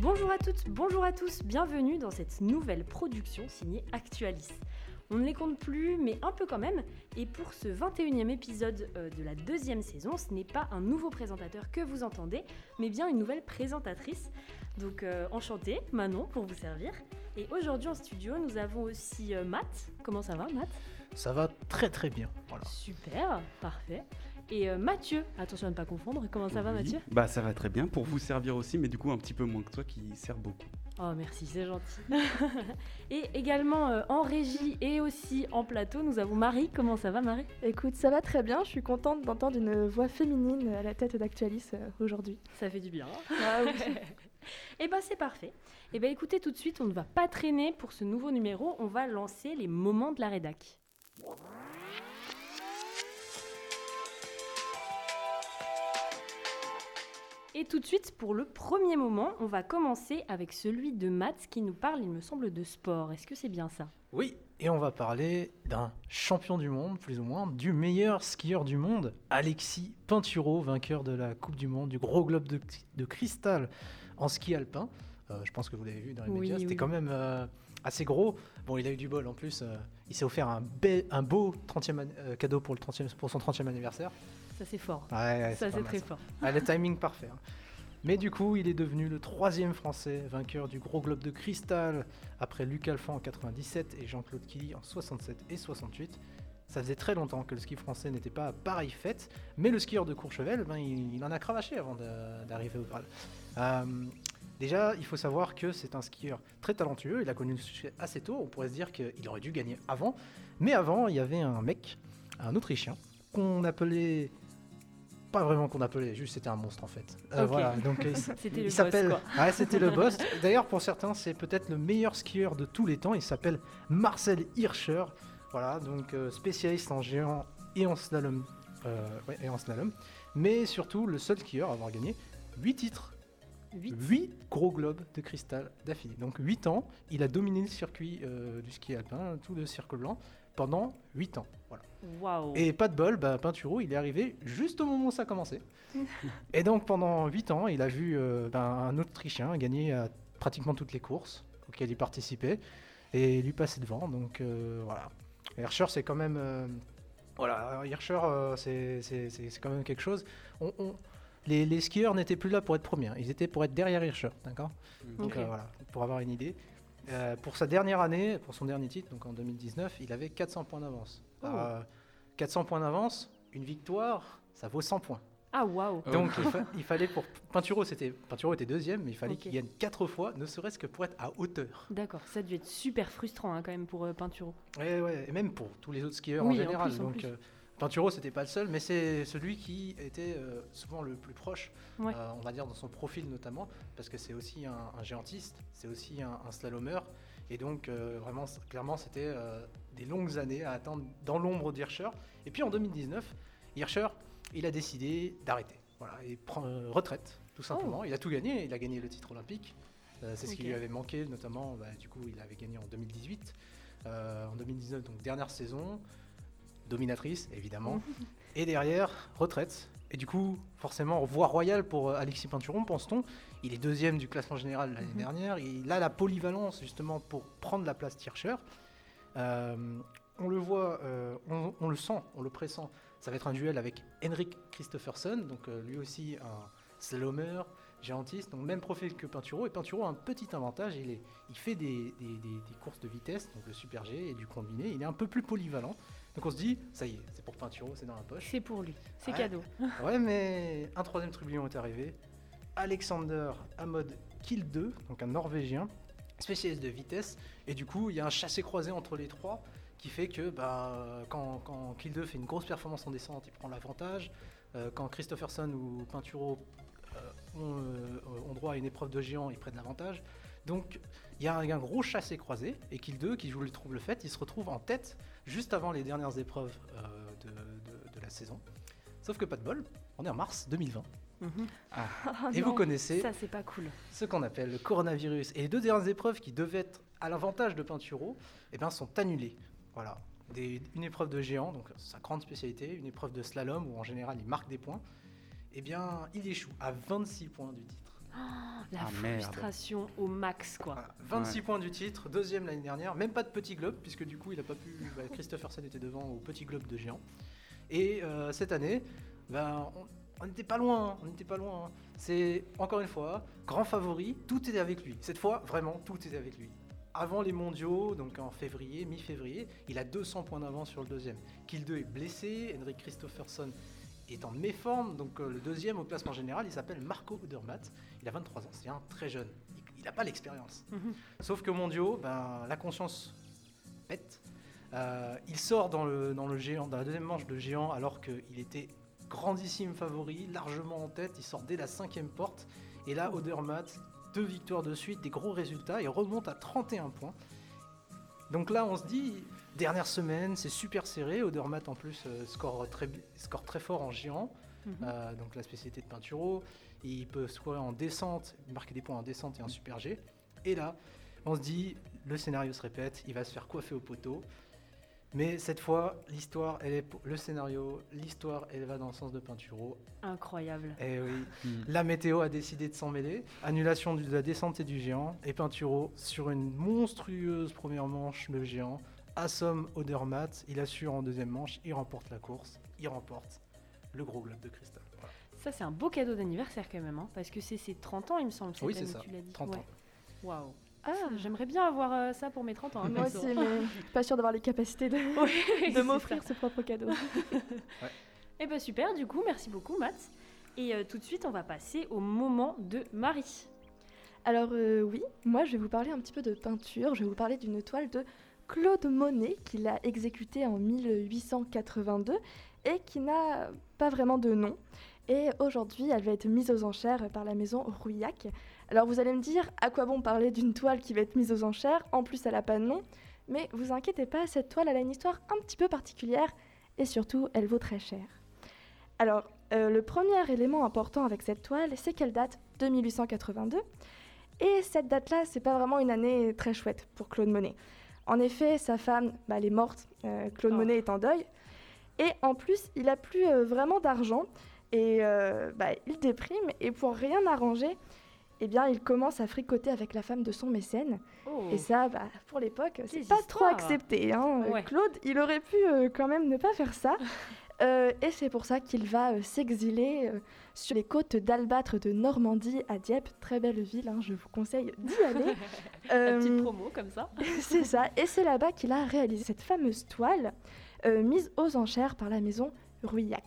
Bonjour à toutes, bonjour à tous, bienvenue dans cette nouvelle production signée Actualis. On ne les compte plus, mais un peu quand même. Et pour ce 21e épisode euh, de la deuxième saison, ce n'est pas un nouveau présentateur que vous entendez, mais bien une nouvelle présentatrice. Donc euh, enchantée, Manon, pour vous servir. Et aujourd'hui en studio, nous avons aussi euh, Matt. Comment ça va, Matt? Ça va très très bien. Voilà. Super, parfait. Et euh, Mathieu, attention à ne pas confondre, comment ça va. Mathieu? Bah ça va très bien pour vous servir aussi, mais du coup un petit peu moins que toi qui sert beaucoup. Oh merci, c'est gentil. et également euh, en régie et aussi en plateau, nous avons Marie. Comment ça va Marie? Écoute, ça va très bien. Je suis contente d'entendre une voix féminine à la tête d'Actualis euh, aujourd'hui. Ça fait du bien. hein? Ah oui. Et ben c'est parfait. Et ben écoutez tout de suite, on ne va pas traîner pour ce nouveau numéro, on va lancer les moments de la rédac. Et tout de suite, pour le premier moment, on va commencer avec celui de Matt qui nous parle, il me semble, de sport. Est-ce que c'est bien ça? Oui, et on va parler d'un champion du monde, plus ou moins, du meilleur skieur du monde, Alexis Pinturo, vainqueur de la Coupe du Monde du gros globe de cristal en ski alpin. Euh, je pense que vous l'avez vu dans les Oui, médias, c'était oui. quand même euh, assez gros. Bon, il a eu du bol en plus, euh, il s'est offert un, be- un beau 30e an- euh, cadeau pour, le 30e, pour son 30e anniversaire. Ça c'est fort. Ouais, ouais, ça c'est très ça. fort. Ah, le timing parfait. hein. Mais du coup, il est devenu le troisième Français vainqueur du Gros Globe de Cristal après Luc Alphand en 97 et Jean-Claude Killy en 67 et 68. Ça faisait très longtemps que le ski français n'était pas à pareille fête, mais le skieur de Courchevel, ben, il, il en a cravaché avant d'arriver au Graal. Euh, déjà, il faut savoir que c'est un skieur très talentueux, il a connu le succès assez tôt, on pourrait se dire qu'il aurait dû gagner avant, mais avant, il y avait un mec, un Autrichien, qu'on appelait pas vraiment qu'on appelait, juste c'était un monstre en fait. Euh. Voilà, donc il s'appelle. Ouais, c'était le boss. D'ailleurs, pour certains, c'est peut-être le meilleur skieur de tous les temps. Il s'appelle Marcel Hirscher. Voilà, donc euh, spécialiste en géant et en slalom. euh, ouais, et en slalom. Mais surtout, le seul skieur à avoir gagné 8 titres, Huit. 8 gros globes de cristal d'affilée. Donc 8 ans, il a dominé le circuit euh, du ski alpin, tout le cirque blanc, pendant 8 ans. Voilà. Et pas de bol, bah, Pinturo, il est arrivé juste au moment où ça a commencé. et donc pendant 8 ans, il a vu euh, ben, un Autrichien gagner à pratiquement toutes les courses auxquelles il participait et lui passer devant. Donc euh, voilà. Hirscher, c'est quand même. euh, voilà, Hirscher, euh, c'est quand même quelque chose. On- on- les, les skieurs n'étaient plus là pour être premiers, ils étaient pour être derrière Hirscher, d'accord donc Ok. euh, voilà, pour avoir une idée. Euh, pour sa dernière année, pour son dernier titre, donc en 2019, il avait 400 points d'avance. Oh. Euh, 400 points d'avance, une victoire, ça vaut 100 points. Ah waouh. Donc il, fa- il fallait pour Pinturo, c'était Pinturo était deuxième, mais il fallait Ok. qu'il gagne 4 fois, ne serait-ce que pour être à hauteur. D'accord, ça a dû être super frustrant hein, quand même pour euh, Pinturo. Ouais, ouais, et même pour tous les autres skieurs Oui, en en général. plus, en donc plus. euh, Pinturo, c'était pas le seul, mais c'est celui qui était euh, souvent le plus proche, Ouais. euh, on va dire dans son profil notamment, parce que c'est aussi un, un géantiste, c'est aussi un, un slalomeur, et donc euh, vraiment, clairement, c'était des longues années à attendre dans l'ombre d'Hirscher. Et puis en 2019, Hirscher, il a décidé d'arrêter, voilà, et prend retraite, tout simplement. Il a tout gagné, il a gagné le titre olympique. C'est ce qui lui avait manqué, notamment, bah, du coup, il avait gagné en 2018. Euh, en 2019, donc dernière saison, dominatrice évidemment, et derrière retraite. Et du coup, forcément, voie royale pour euh, Alexis Peinturon, pense-t-on. Il est deuxième du classement général l'année Mhm. dernière. Il a la polyvalence justement pour prendre la place Hirscher. Euh, on le voit, euh, on, on le sent, on le pressent. Ça va être un duel avec Henrik Christopherson, donc euh, lui aussi un slalomer, géantiste, donc même profil que Pinturo. Et Pinturo a un petit avantage, il, est, il fait des, des- des- des courses de vitesse, donc le super G et du combiné. Il est un peu plus polyvalent. Donc on se dit, ça y est, c'est pour Pinturo, c'est dans la poche. C'est pour lui, c'est Ouais. cadeau. Ouais, mais un troisième trublion est arrivé. Alexander Amod Kill 2, donc un Norvégien, spécialiste de vitesse. Et du coup, il y a un chassé-croisé entre les trois qui fait que bah, quand, quand Kill 2 fait une grosse performance en descente, il prend l'avantage. Euh, quand Christopherson ou Pinturo euh, ont, euh, ont droit à une épreuve de géant, ils prennent l'avantage. Donc il y a un, gros chassé-croisé. Et Kill 2, qui joue le trouble fait, il se retrouve en tête juste avant les dernières épreuves euh, de- de- de la saison. Sauf que pas de bol, on est en mars 2020. Mhm. Ah Et non. vous connaissez Ça, c'est pas cool. ce qu'on appelle le coronavirus. Et les deux dernières épreuves qui devaient être à l'avantage de Pinturo eh ben, sont annulées. Voilà. Des- une épreuve de géant, donc sa grande spécialité, une épreuve de slalom où en général il marque des points. Eh bien, il échoue à 26 points du titre. La Ah, merde. frustration au max, quoi. Voilà, 26 points du titre, deuxième l'année dernière, même pas de petit globe, puisque du coup il a pas pu. bah, Christopherson était devant au petit globe de géant. Et euh, cette année, ben, on- n'était pas loin, hein, on n'était pas loin. hein. C'est encore une fois, grand favori, tout était avec lui. Cette fois, vraiment, tout était avec lui. Avant les mondiaux, donc en février, mi-février, il a 200 points d'avance sur le deuxième. Kill 2 est blessé, Henrik Christopherson est en méforme, donc euh, le deuxième au classement général, il s'appelle Marco Odermatt. Il a 23 ans, c'est un très jeune. Il n'a pas l'expérience. Mhm. Sauf que mondiaux, ben, la conscience pète. Euh, il sort dans le, dans le géant, dans la deuxième manche de géant, alors qu'il était grandissime favori, largement en tête. Il sort dès la cinquième porte. Et là, Odermatt, deux victoires de suite, des gros résultats, et remonte à 31 points. Donc là, on se dit, dernière semaine, c'est super serré. Odermatt, en plus, euh, score, très, score très fort en géant. Mhm. Euh, donc la spécialité de Pinturo. Il peut scorer en descente, marquer des points en descente et en super G. Et là, on se dit, le scénario se répète, il va se faire coiffer au poteau. Mais cette fois, l'histoire, elle est pour- le scénario, l'histoire, elle va dans le sens de Pinturo. Incroyable. Et oui, Hmm. la météo a décidé de s'en mêler. Annulation de la descente et du géant. Et Pinturo, sur une monstrueuse première manche, le géant, assomme Odermatt. Il assure en deuxième manche, il remporte la course, il remporte le gros globe de cristal. Ça, c'est un beau cadeau d'anniversaire quand même, hein, parce que c'est ses 30 ans, il me semble, cette Oui, c'est ça, tu l'as dit. 30 Ouais. ans. Waouh. Ah, J'aimerais bien avoir euh, ça pour mes 30 ans. hein, moi aussi, mais pas sûr d'avoir les capacités de, Oui, de m'offrir ce propre cadeau. Eh ben super, du coup, merci beaucoup, Matt. Et euh, tout de suite, on va passer au moment de Marie. Alors euh, oui, moi je vais vous parler un petit peu de peinture. Je vais vous parler d'une toile de Claude Monet qu'il a exécutée en 1882 et qui n'a pas vraiment de nom. Et aujourd'hui, elle va être mise aux enchères par la maison Rouillac. Alors vous allez me dire, à quoi bon parler d'une toile qui va être mise aux enchères? En plus, elle n'a pas de nom. Mais vous inquiétez pas, cette toile, elle a une histoire un petit peu particulière et surtout, elle vaut très cher. Alors, euh, le premier élément important avec cette toile, c'est qu'elle date de 1882. Et cette date-là, c'est pas vraiment une année très chouette pour Claude Monet. En effet, sa femme, bah, elle est morte. euh, Claude Oh. Monet est en deuil. Et en plus, il a plus euh, vraiment d'argent. Et euh, bah, il déprime. Et pour rien arranger, eh bien, il commence à fricoter avec la femme de son mécène. Oh. Et ça, bah, pour l'époque, c'est pas trop accepté. hein. Ouais. Claude, il aurait pu euh, quand même ne pas faire ça. Euh, et c'est pour ça qu'il va euh, s'exiler euh, sur les côtes d'Albâtre de Normandie à Dieppe. Très belle ville, hein, je vous conseille d'y aller. La Euh, petite promo comme ça. c'est ça. Et c'est là-bas qu'il a réalisé cette fameuse toile euh, mise aux enchères par la maison Rouillac.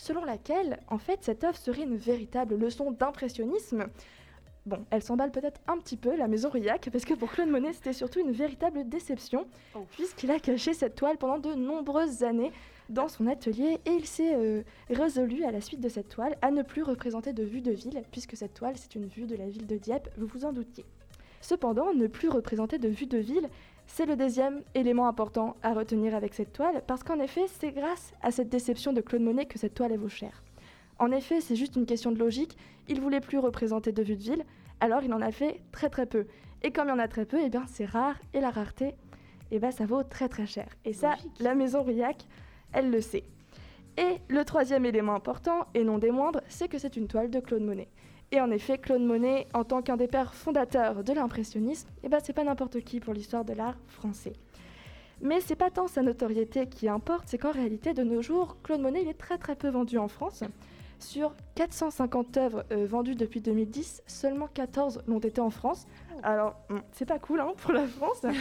Selon laquelle, en fait, cette œuvre serait une véritable leçon d'impressionnisme. Bon, elle s'emballe peut-être un petit peu, la maison Rouillac, parce que pour Claude Monet, c'était surtout une véritable déception, Oh. puisqu'il a caché cette toile pendant de nombreuses années dans son atelier, et il s'est euh, résolu, à la suite de cette toile, à ne plus représenter de vue de ville, puisque cette toile, c'est une vue de la ville de Dieppe, vous vous en doutiez. Cependant, ne plus représenter de vue de ville, c'est le deuxième élément important à retenir avec cette toile, parce qu'en effet, c'est grâce à cette déception de Claude Monet que cette toile est vaut cher. En effet, c'est juste une question de logique, il voulait plus représenter de vue de ville, alors il en a fait très très peu. Et comme il y en a très peu, eh bien c'est rare, et la rareté, eh ben ça vaut très très cher. Et ça, Logique. la maison Rouillac, elle le sait. Et le troisième élément important, et non des moindres, c'est que c'est une toile de Claude Monet. Et en effet, Claude Monet, en tant qu'un des pères fondateurs de l'impressionnisme, eh ben c'est pas n'importe qui pour l'histoire de l'art français. Mais c'est pas tant sa notoriété qui importe, c'est qu'en réalité, de nos jours, Claude Monet il est très très peu vendu en France. Sur 450 œuvres euh, vendues depuis 2010, seulement 14 l'ont été en France. Alors, hum, c'est pas cool hein, pour la France.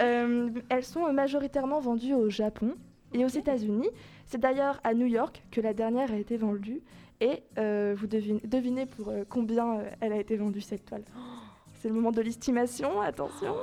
Euh, elles sont majoritairement vendues au Japon et aux. États-Unis. C'est d'ailleurs à New York que la dernière a été vendue. Et euh, vous devinez, devinez pour euh, combien euh, elle a été vendue cette toile. C'est le moment de l'estimation, attention.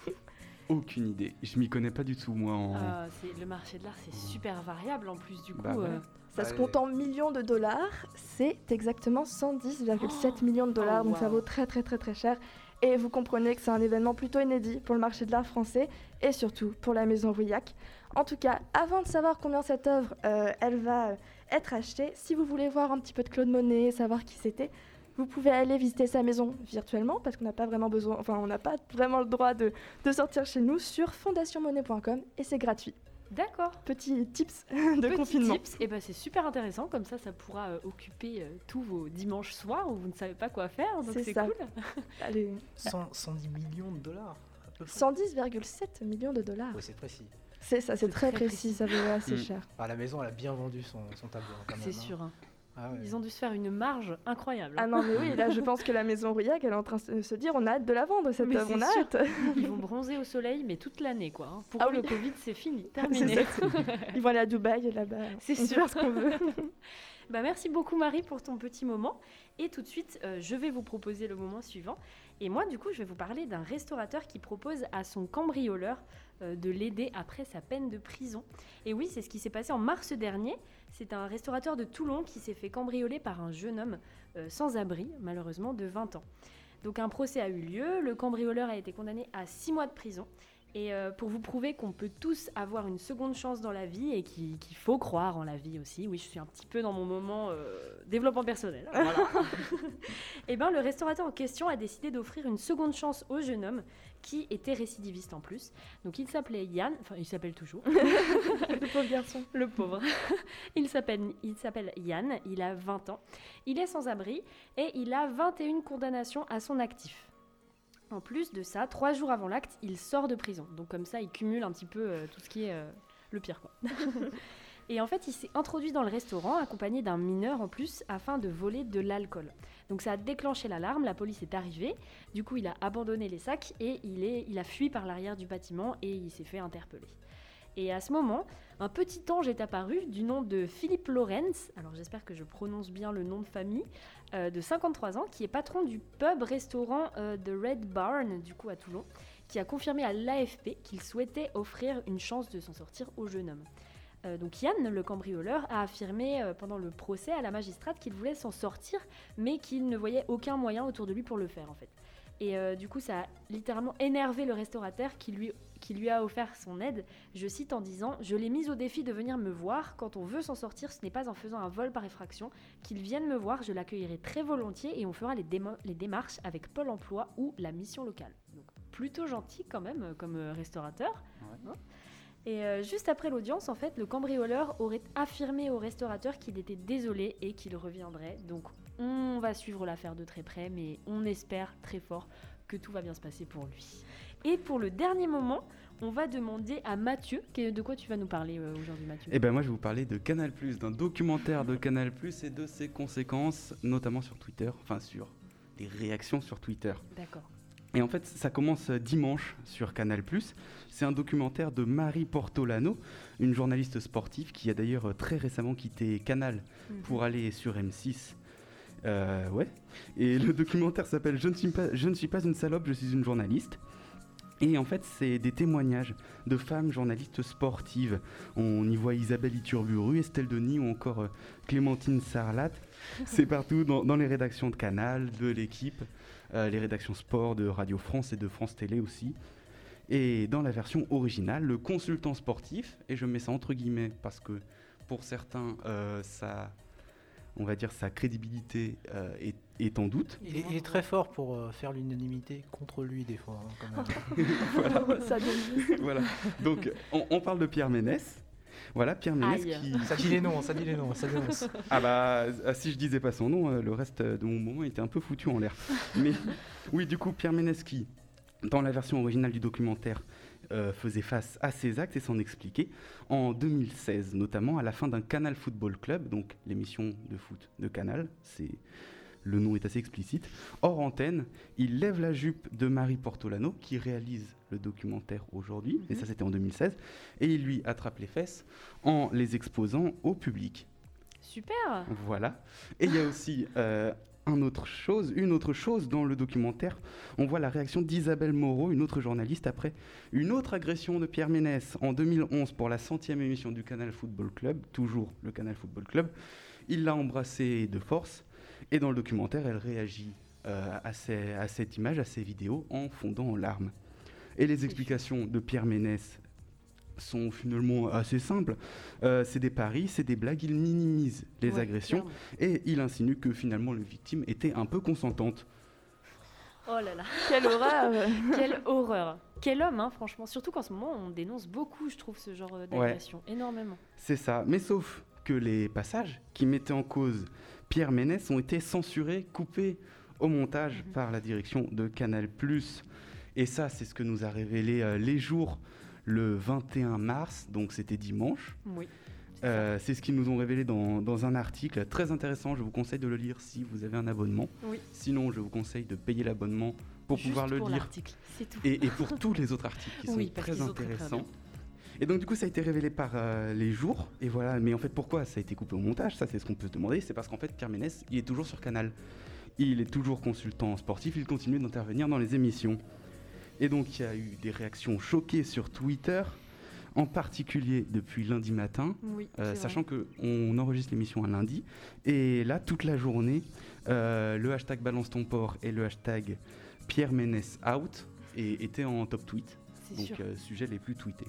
Aucune idée. Je m'y connais pas du tout, moi. En... Euh, c'est- le marché de l'art, c'est super variable en plus, du coup. Bah ouais. euh, Ça se compte en millions de dollars. C'est exactement 110,7 millions de dollars. Oh, donc ça vaut très très très très cher. Et vous comprenez que c'est un événement plutôt inédit pour le marché de l'art français et surtout pour la maison Rouillac. En tout cas, avant de savoir combien cette œuvre euh, elle va être acheté. Si vous voulez voir un petit peu de Claude Monet, savoir qui c'était, vous pouvez aller visiter sa maison virtuellement parce qu'on n'a pas vraiment besoin, enfin on n'a pas vraiment le droit de, de sortir chez nous sur fondationmonet.com et c'est gratuit. D'accord. Petit tips de Petit confinement. tips, et ben c'est super intéressant, comme ça ça pourra euh, occuper euh, tous vos dimanches soirs où vous ne savez pas quoi faire, donc C'est cool. Allez, 100 110 millions de dollars. à peu près. 110,7 millions de dollars. Ouais, c'est précis. C'est ça, c'est très, très précis, ça vaut assez Mm. cher. Ah, la maison, elle a bien vendu son, son tableau. hein, quand même, C'est hein. sûr. hein. Ah ouais. Ils ont dû se faire une marge incroyable. Ah non, mais oui, là je pense que la maison Rouillac, elle est en train de se dire on a hâte de la vendre cette Mais œuvre, c'est on a hâte. Ils vont bronzer au soleil, mais toute l'année, quoi. Pour Ah eux, oui. le Covid, c'est fini, C'est terminé. ça. Ils vont aller à Dubaï là-bas. C'est sûr. faire ce qu'on veut. Bah, merci beaucoup Marie pour ton petit moment. Et tout de suite, euh, je vais vous proposer le moment suivant. Et moi, du coup, je vais vous parler d'un restaurateur qui propose à son cambrioleur de l'aider après sa peine de prison. Et oui, c'est ce qui s'est passé en mars dernier. C'est un restaurateur de Toulon qui s'est fait cambrioler par un jeune homme euh, sans abri, malheureusement, de 20 ans. Donc un procès a eu lieu, le cambrioleur a été condamné à 6 mois de prison. Et euh, pour vous prouver qu'on peut tous avoir une seconde chance dans la vie et qu'il faut croire en la vie aussi, oui, je suis un petit peu dans mon moment euh, développement personnel. Voilà. et ben, le restaurateur en question a décidé d'offrir une seconde chance au jeune homme qui était récidiviste en plus. Donc il s'appelait Yann, enfin il s'appelle toujours, Le pauvre garçon. le pauvre. il s'appelle il s'appelle Yann, il a 20 ans. Il est sans abri et il a 21 condamnations à son actif. En plus de ça, trois jours avant l'acte, il sort de prison. Donc comme ça, il cumule un petit peu euh, tout ce qui est euh, le pire. Quoi. Et en fait, il s'est introduit dans le restaurant accompagné d'un mineur en plus afin de voler de l'alcool. Donc ça a déclenché l'alarme, la police est arrivée. Du coup, il a abandonné les sacs et il, a fui par l'arrière du bâtiment et il s'est fait interpeller. Et à ce moment, un petit ange est apparu du nom de Philippe Lorenz, alors j'espère que je prononce bien le nom de famille, euh, de 53 ans, qui est patron du pub-restaurant euh, The Red Barn, du coup à Toulon, qui a confirmé à l'AFP qu'il souhaitait offrir une chance de s'en sortir au jeune homme. Euh, donc Yann, le cambrioleur, a affirmé euh, pendant le procès à la magistrate qu'il voulait s'en sortir, mais qu'il ne voyait aucun moyen autour de lui pour le faire en fait. Et euh, du coup, ça a littéralement énervé le restaurateur qui lui, qui lui a offert son aide. Je cite en disant Je l'ai mis au défi de venir me voir. Quand on veut s'en sortir, ce n'est pas en faisant un vol par effraction. Qu'il vienne me voir, je l'accueillerai très volontiers et on fera les, démarches avec Pôle emploi ou la mission locale. Donc, plutôt gentil quand même comme restaurateur. Hein? Et euh, juste après l'audience, en fait, le cambrioleur aurait affirmé au restaurateur qu'il était désolé et qu'il reviendrait. Donc, on va suivre l'affaire de très près, mais on espère très fort que tout va bien se passer pour lui. Et pour le dernier moment, on va demander à Mathieu, de quoi tu vas nous parler euh, aujourd'hui, Mathieu? Et ben moi je vais vous parler de Canal+, d'un documentaire de Canal+, et de ses conséquences, notamment sur Twitter, enfin sur les réactions sur Twitter. D'accord. Et en fait, ça commence dimanche sur Canal+. C'est un documentaire de Marie Portolano, une journaliste sportive qui a d'ailleurs très récemment quitté Canal pour aller sur M6. Euh, ouais. Et le documentaire s'appelle je, ne suis pas- je ne suis pas une salope, je suis une journaliste. Et en fait, c'est des témoignages de femmes journalistes sportives. On y voit Isabelle Iturburu, Estelle Denis ou encore euh, Clémentine Sarlat. C'est partout dans, dans les rédactions de Canal, de l'équipe, les rédactions sport de Radio France et de France Télé aussi. Et dans la version originale, le consultant sportif, et je mets ça entre guillemets parce que pour certains, euh, ça, on va dire sa crédibilité euh, est, est en doute. Il est, il est très fort pour euh, faire l'unanimité contre lui des fois. hein, quand même. donne voilà. Donc on, on parle de Pierre Ménès. Voilà, Pierre Ménès qui... ça dit les noms, ça dit les noms, ça dénonce. Ah bah, euh, si je disais pas son nom, euh, le reste de mon moment était un peu foutu en l'air. Mais oui, du coup, Pierre Ménès qui, dans la version originale du documentaire, euh, faisait face à ses actes et s'en expliquait en 2016, notamment à la fin d'un Canal Football Club, donc l'émission de foot de Canal, c'est le nom est assez explicite. Hors antenne, il lève la jupe de Marie Portolano, qui réalise le documentaire aujourd'hui, et ça c'était en 2016, et il lui attrape les fesses en les exposant au public. Super Voilà. Et il y a aussi euh, un autre chose, une autre chose dans le documentaire. On voit la réaction d'Isabelle Moreau, une autre journaliste, après une autre agression de Pierre Ménès en 2011 pour la centième émission du Canal Football Club, toujours le Canal Football Club. Il l'a embrassée de force et dans le documentaire, elle réagit euh, à, ces- à cette image, à ces vidéos, en fondant en larmes. Et les explications de Pierre Ménès sont finalement assez simples. Euh, c'est des paris, c'est des blagues, il minimise les Ouais, agressions clairement. et il insinue que finalement les victimes étaient un peu consentantes. Oh là là, Quelle horreur quelle horreur. Quel homme, hein, franchement. Surtout qu'en ce moment, on dénonce beaucoup, je trouve, ce genre euh, d'agression. Énormément. C'est ça, mais sauf que les passages qui mettaient en cause Pierre Ménès ont été censurés, coupés au montage Mhm. par la direction de Canal+. Et ça, c'est ce que nous a révélé euh, les jours le 21 mars, donc c'était dimanche. Oui. c'est. Euh, ce qu'ils nous ont révélé dans, dans un article très intéressant. Je vous conseille de le lire si vous avez un abonnement. Oui. Sinon, je vous conseille de payer l'abonnement pour Juste pouvoir le pour lire. l'article, C'est tout. Et, et pour tous les autres articles qui Oui, sont très très, très intéressants. bien. Et donc du coup ça a été révélé par euh, les jours. Et voilà. Mais en fait pourquoi ça a été coupé au montage? Ça c'est ce qu'on peut se demander. C'est parce qu'en fait Pierre Ménès il est toujours sur Canal. Il est toujours consultant sportif. Il continue d'intervenir dans les émissions. Et donc il y a eu des réactions choquées sur Twitter en particulier depuis lundi matin Oui, euh, sachant qu'on enregistre l'émission un lundi. Et là toute la journée euh, le hashtag balance ton port et le hashtag Pierre Ménès out et étaient en top tweet. Donc euh, sujet les plus tweetés.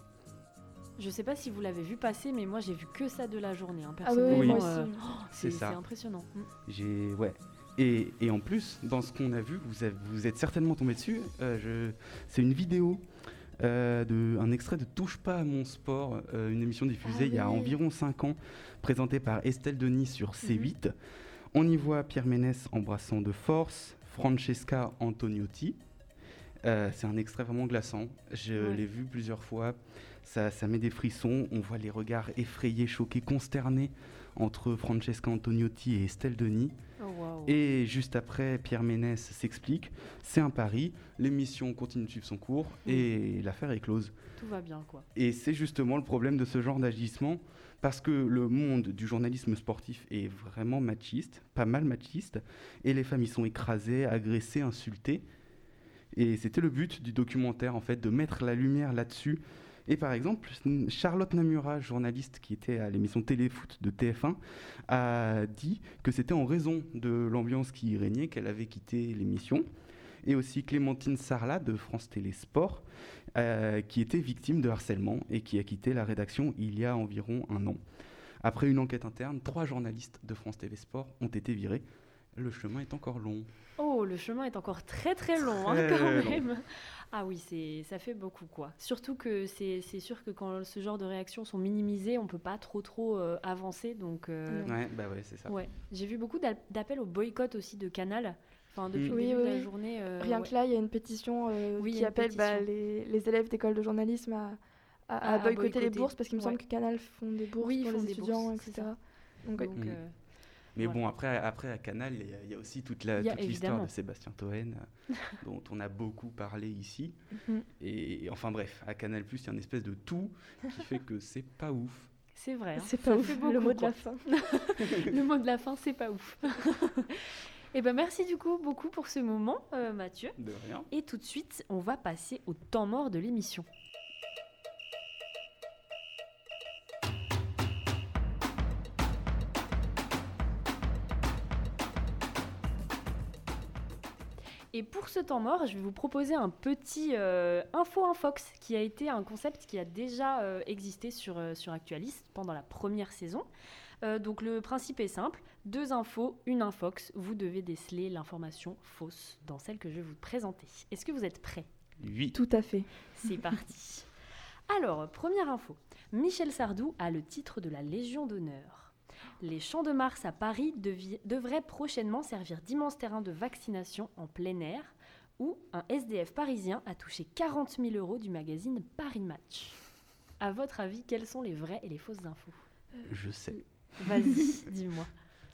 Je sais pas si vous l'avez vu passer, mais moi j'ai vu que ça de la journée. hein, Ah oui, oui, personnellement, moi euh, aussi. C'est c'est ça. c'est impressionnant. Mm. J'ai ouais. Et, et en plus, dans ce qu'on a vu, vous, avez- vous êtes certainement tombé dessus. euh, je- c'est une vidéo, euh, de, un extrait de Touche pas à mon sport, euh, une émission diffusée Ah il y a oui. environ 5 ans, présentée par Estelle Denis sur C8. On y voit Pierre Ménès embrassant de force Francesca Antoniotti. Euh, c'est un extrait vraiment glaçant. Je Ouais. l'ai vu plusieurs fois. Ça, ça met des frissons. On voit les regards effrayés, choqués, consternés entre Francesca Antoniotti et Estelle Denis. Oh. Et juste après, Pierre Ménès s'explique. C'est un pari. L'émission continue de suivre son cours et l'affaire est close. Tout va bien, quoi. Et c'est justement le problème de ce genre d'agissement, parce que le monde du journalisme sportif est vraiment machiste, pas mal machiste, et les femmes y sont écrasées, agressées, insultées. Et c'était le but du documentaire, en fait, de mettre la lumière là-dessus. Et par exemple, Charlotte Namura, journaliste qui était à l'émission Téléfoot de TF1, a dit que c'était en raison de l'ambiance qui y régnait qu'elle avait quitté l'émission. Et aussi Clémentine Sarlat de France Télé Sport, euh, qui était victime de harcèlement et qui a quitté la rédaction il y a environ un an. Après une enquête interne, trois journalistes de France TV Sport ont été virés. Le chemin est encore long. Oh, le chemin est encore très très long, hein, Très quand long. même. Ah oui, c'est ça fait beaucoup, quoi. Surtout que c'est c'est sûr que quand ce genre de réactions sont minimisées, on peut pas trop trop euh, avancer. Donc, euh. Ouais, bah ouais, c'est ça. ouais. J'ai vu beaucoup d'app- d'appels au boycott aussi de Canal. Enfin, depuis Mm. le Oui, début oui, de la oui. journée. euh, Rien ouais. que là, il y a une pétition euh, Oui, qui une appelle bah, les, les élèves d'école de journalisme à, à- à À- à boycotter, les bourses parce qu'il me ouais. semble que Canal font des bourses pour font les des étudiants, bourses, etc. Donc. Donc. Mais Voilà. bon, après, après à Canal, il y a- il y, a aussi toute l'histoire de Sébastien Toen, euh, dont on a beaucoup parlé ici. Mhm. Et enfin bref, à Canal, il y a une espèce de tout qui fait que c'est pas ouf. c'est vrai. hein. c'est Ça pas fait ouf, beaucoup, le mot de quoi. la fin. Le mot de la fin, c'est pas ouf. Et ben merci du coup beaucoup pour ce moment, euh, Mathieu. De rien. Et tout de suite, on va passer au temps mort de l'émission. Et pour ce temps mort, je vais vous proposer un petit euh, info infox qui a été un concept qui a déjà euh, existé sur, euh, sur Actualis pendant la première saison. Euh, donc le principe est simple, deux infos, une infox, vous devez déceler l'information fausse dans celle que je vais vous présenter. Est-ce que vous êtes prêts? 8. Tout à fait. C'est parti. Alors, première info. Michel Sardou a le titre de la Légion d'honneur. Les Champs de Mars à Paris devraient prochainement servir d'immenses terrains de vaccination en plein air, où un SDF parisien a touché 40 000 euros du magazine Paris Match. À votre avis, quelles sont les vraies et les fausses infos? Je sais. Vas-y, dis-moi.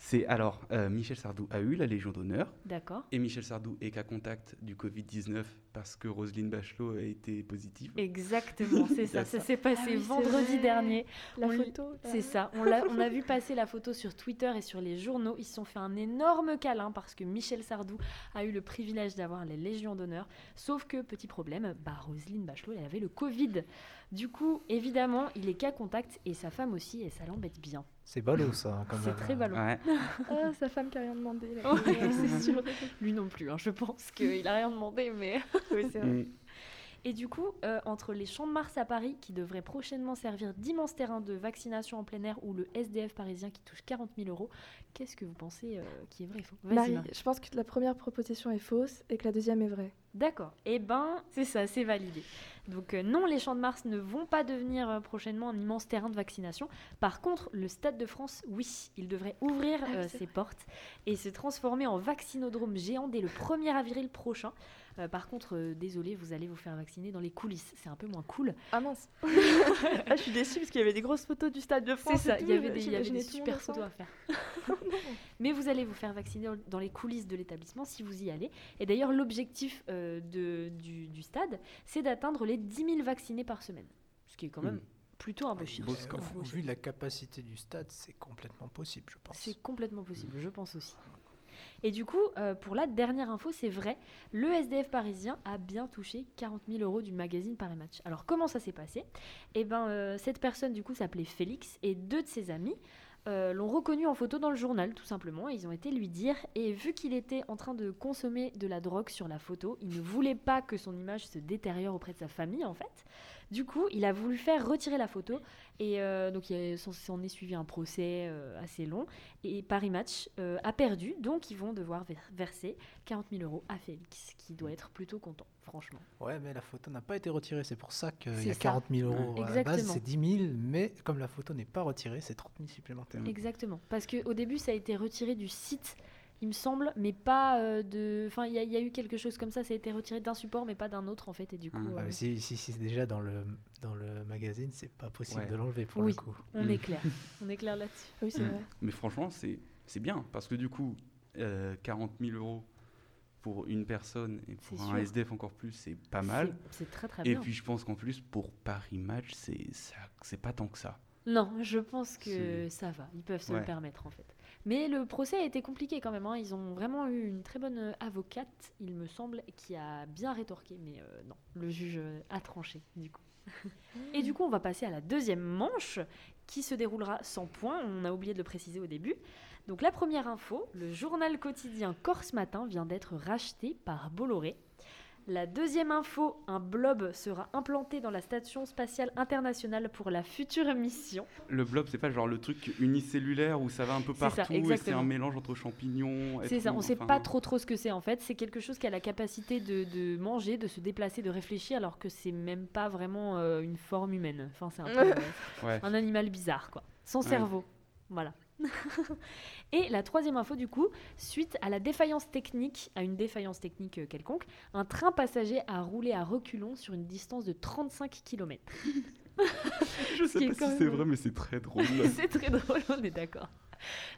C'est alors, euh, Michel Sardou a eu la Légion d'honneur. D'accord Et Michel Sardou est qu'à contact du Covid-19 parce que Roselyne Bachelot a été positive. Exactement, c'est ça. Ça ça. s'est passé Ah oui, vendredi dernier. La On photo. C'est ça. On a vu passer la photo sur Twitter et sur les journaux. Ils se sont fait un énorme câlin parce que Michel Sardou a eu le privilège d'avoir la Légion d'honneur. Sauf que, petit problème, bah, Roselyne Bachelot, elle avait le Covid. Du coup, évidemment, il est qu'à contact et sa femme aussi, et ça l'embête bien. C'est ballot ça, quand C'est même. très ballot. Ouais. Ah, sa femme qui a rien demandé. là. Ouais, c'est sûr. Lui non plus, hein. je pense qu'il a rien demandé, mais. Oui, c'est vrai. Mm. Et du coup, euh, entre les Champs de Mars à Paris, qui devraient prochainement servir d'immenses terrains de vaccination en plein air, ou le SDF parisien qui touche 40 000 euros, qu'est-ce que vous pensez euh, qui est vrai faux Marie, Marie. je pense que la première proposition est fausse et que la deuxième est vraie. D'accord. Eh ben, c'est ça, c'est validé. Donc euh, non, les Champs de Mars ne vont pas devenir euh, prochainement un immense terrain de vaccination. Par contre, le Stade de France, oui, il devrait ouvrir Ah oui, euh, ses portes et se transformer en vaccinodrome géant dès le 1er avril prochain. Euh, par contre, euh, désolé, vous allez vous faire vacciner dans les coulisses. C'est un peu moins cool. Ah mince ah, Je suis déçue parce qu'il y avait des grosses photos du Stade de C'est France. ça, et il y avait des, y avait super photos à faire. Mais vous allez vous faire vacciner dans- les coulisses de l'établissement si vous y allez. Et d'ailleurs, l'objectif euh, du, du stade, c'est d'atteindre les 10 000 vaccinés par semaine. Ce qui est quand même Mm. plutôt un beau Au chiffre. vu de la capacité du stade, c'est complètement possible, je pense. C'est complètement possible, je pense aussi. Et du coup, euh, pour la dernière info, c'est vrai, le SDF parisien a bien touché 40 000 euros du magazine Paris Match. Alors comment ça s'est passé? Eh ben, euh, cette personne du coup s'appelait Félix et deux de ses amis euh, l'ont reconnu en photo dans le journal, tout simplement. Ils ont été lui dire et vu qu'il était en train de consommer de la drogue sur la photo, il ne voulait pas que son image se détériore auprès de sa famille en fait. Du coup, il a voulu faire retirer la photo et euh, donc il s'en est suivi un procès euh, assez long et Paris Match euh, a perdu, donc ils vont devoir ver- verser 40 000 euros à Félix, qui doit être plutôt content, franchement. Ouais, mais la photo n'a pas été retirée, c'est pour ça qu'il y a ça. 40 000 euros. Ouais. À la base, c'est 10 000, mais comme la photo n'est pas retirée, c'est 30 000 supplémentaires. Exactement, parce qu'au début ça a été retiré du site, il me semble, mais pas euh, de... Enfin, il y, a- il y a eu quelque chose comme ça, ça a été retiré d'un support, mais pas d'un autre en fait, et du coup, Ah, euh, mais si, si, si c'est déjà dans le, dans le magazine, c'est pas possible Ouais. de l'enlever pour Oui. le coup. on Mm. est clair. on est clair là-dessus. Oui, c'est Mm. vrai. Mais franchement, c'est c'est bien parce que du coup, euh, 40 000 euros pour une personne et pour un sûr. SDF encore plus, c'est pas mal. C'est- très très Et bien. puis je pense qu'en plus pour Paris Match, c'est ça- c'est pas tant que ça. Non, je pense que ça va. Ils peuvent se Ouais. le permettre en fait. Mais le procès a été compliqué quand même. hein. Ils ont vraiment eu une très bonne euh, avocate, il me semble, qui a bien rétorqué. Mais euh, non, le juge euh, a tranché du coup. Et du coup, on va passer à la deuxième manche qui se déroulera sans points. On a oublié de le préciser au début. Donc la première info, le journal quotidien Corse Matin vient d'être racheté par Bolloré. La deuxième info, un blob sera implanté dans la station spatiale internationale pour la future mission. Le blob, c'est pas genre le truc unicellulaire où ça va un peu ça, partout et c'est un mélange entre champignons. C'est ça, on sait enfin, pas trop trop ce que c'est en fait. C'est quelque chose qui a la capacité de, de manger, de se déplacer, de réfléchir, alors que c'est même pas vraiment euh, une forme humaine. Enfin, c'est un, peu, Ouais. un animal bizarre, quoi. Sans Ouais. cerveau. Voilà. Et la troisième info, du coup, suite à la défaillance technique, à une défaillance technique euh, quelconque, un train passager a roulé à reculons sur une distance de 35 km. Je sais pas si c'est vrai, mais c'est très drôle. c'est très drôle, on est d'accord.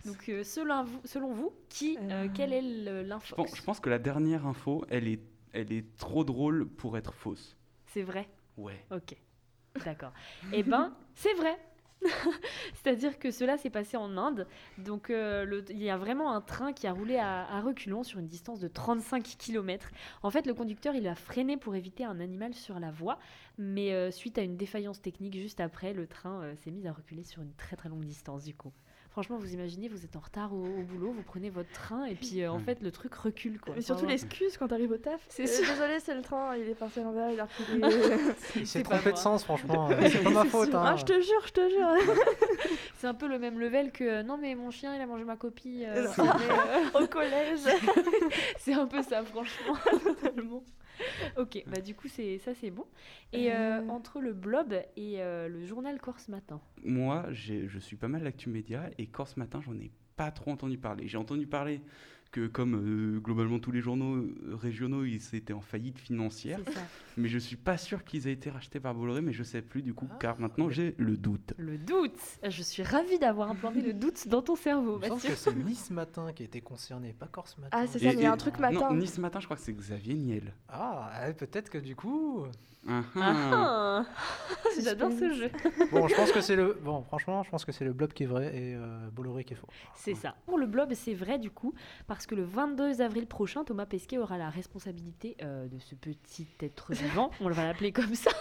Donc, euh, selon, vous, selon vous, qui, euh, Euh. quel est le- je, je pense que la dernière info, elle est, elle est trop drôle pour être fausse. C'est vrai? Ouais. Ok, d'accord. Eh ben, c'est vrai. C'est-à-dire que cela s'est passé en Inde. Donc, euh, il y a vraiment un train qui a roulé à, à reculons sur une distance de 35 km. En fait, le conducteur, il a freiné pour éviter un animal sur la voie. Mais euh, suite à une défaillance technique, juste après, le train euh, s'est mis à reculer sur une très très longue distance, du coup. Franchement, vous imaginez, vous êtes en retard au, au boulot, vous prenez votre train et puis euh, en Mm. fait, le truc recule. Quoi. Mais surtout l'excuse quand t'arrives au taf. C'est Euh. Désolé, c'est le train, il est parti à l'envers, il a reculé. Il s'est C'est trompé de sens, franchement. C'est pas ma faute. hein. ah, je te jure, je te jure. C'est un peu le même level que euh, non mais mon chien il a mangé ma copie. euh, euh, Au collège. c'est un peu ça franchement totalement. Ok bah du coup c'est ça c'est bon. Et euh, Euh. entre le blob et euh, le journal Corse Matin. Moi, j'ai- je suis pas mal l'actu média et Corse Matin, j'en ai pas trop entendu parler. J'ai entendu parler que, comme euh, globalement tous les journaux euh, régionaux, ils étaient en faillite financière. Mais je suis pas sûr qu'ils aient été rachetés par Bolloré, mais je sais plus du coup, Ah. car maintenant j'ai le doute. Le doute. Je suis ravie d'avoir implanté le doute dans ton cerveau Je pense que c'est Nice Matin qui a été concerné, pas Corse Matin. Ah, c'est ça, mais il y a un truc matin. Non, Nice Matin, je crois que c'est Xavier Niel. Ah, euh, peut-être que du coup. Ah, ah. Ah, J'adore ce jeu. Bon, je pense que c'est le. Bon, franchement, je pense que c'est le blob qui est vrai et euh, Bolloré qui est faux. C'est ça. Pour le blob, c'est vrai du coup, parce que le 22 avril prochain, Thomas Pesquet aura la responsabilité euh, de ce petit être vivant, on va l'appeler comme ça,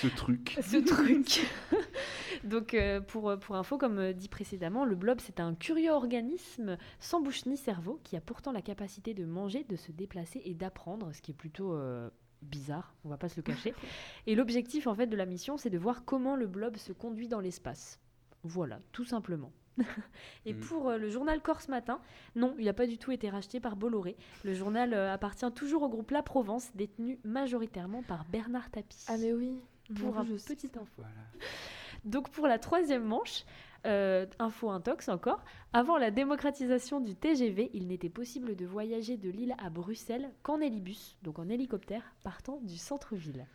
Ce truc. ce truc. Donc, euh, pour, pour info, comme euh, dit précédemment, le blob, c'est un curieux organisme sans bouche ni cerveau qui a pourtant la capacité de manger, de se déplacer et d'apprendre, ce qui est plutôt euh, bizarre, on va pas se le cacher. Et l'objectif en fait de la mission, c'est de voir comment le blob se conduit dans l'espace. Voilà, tout simplement. Et Mm. pour euh, le journal Corse Matin, non, il n'a pas du tout été racheté par Bolloré. Le journal euh, appartient toujours au groupe La Provence, détenu majoritairement par Bernard Tapie. Ah mais oui. pour un petit info. Voilà. Donc pour la troisième manche, euh, info intox encore, avant la démocratisation du TGV, il n'était possible de voyager de Lille à Bruxelles qu'en hélibus, donc en hélicoptère, partant du centre-ville.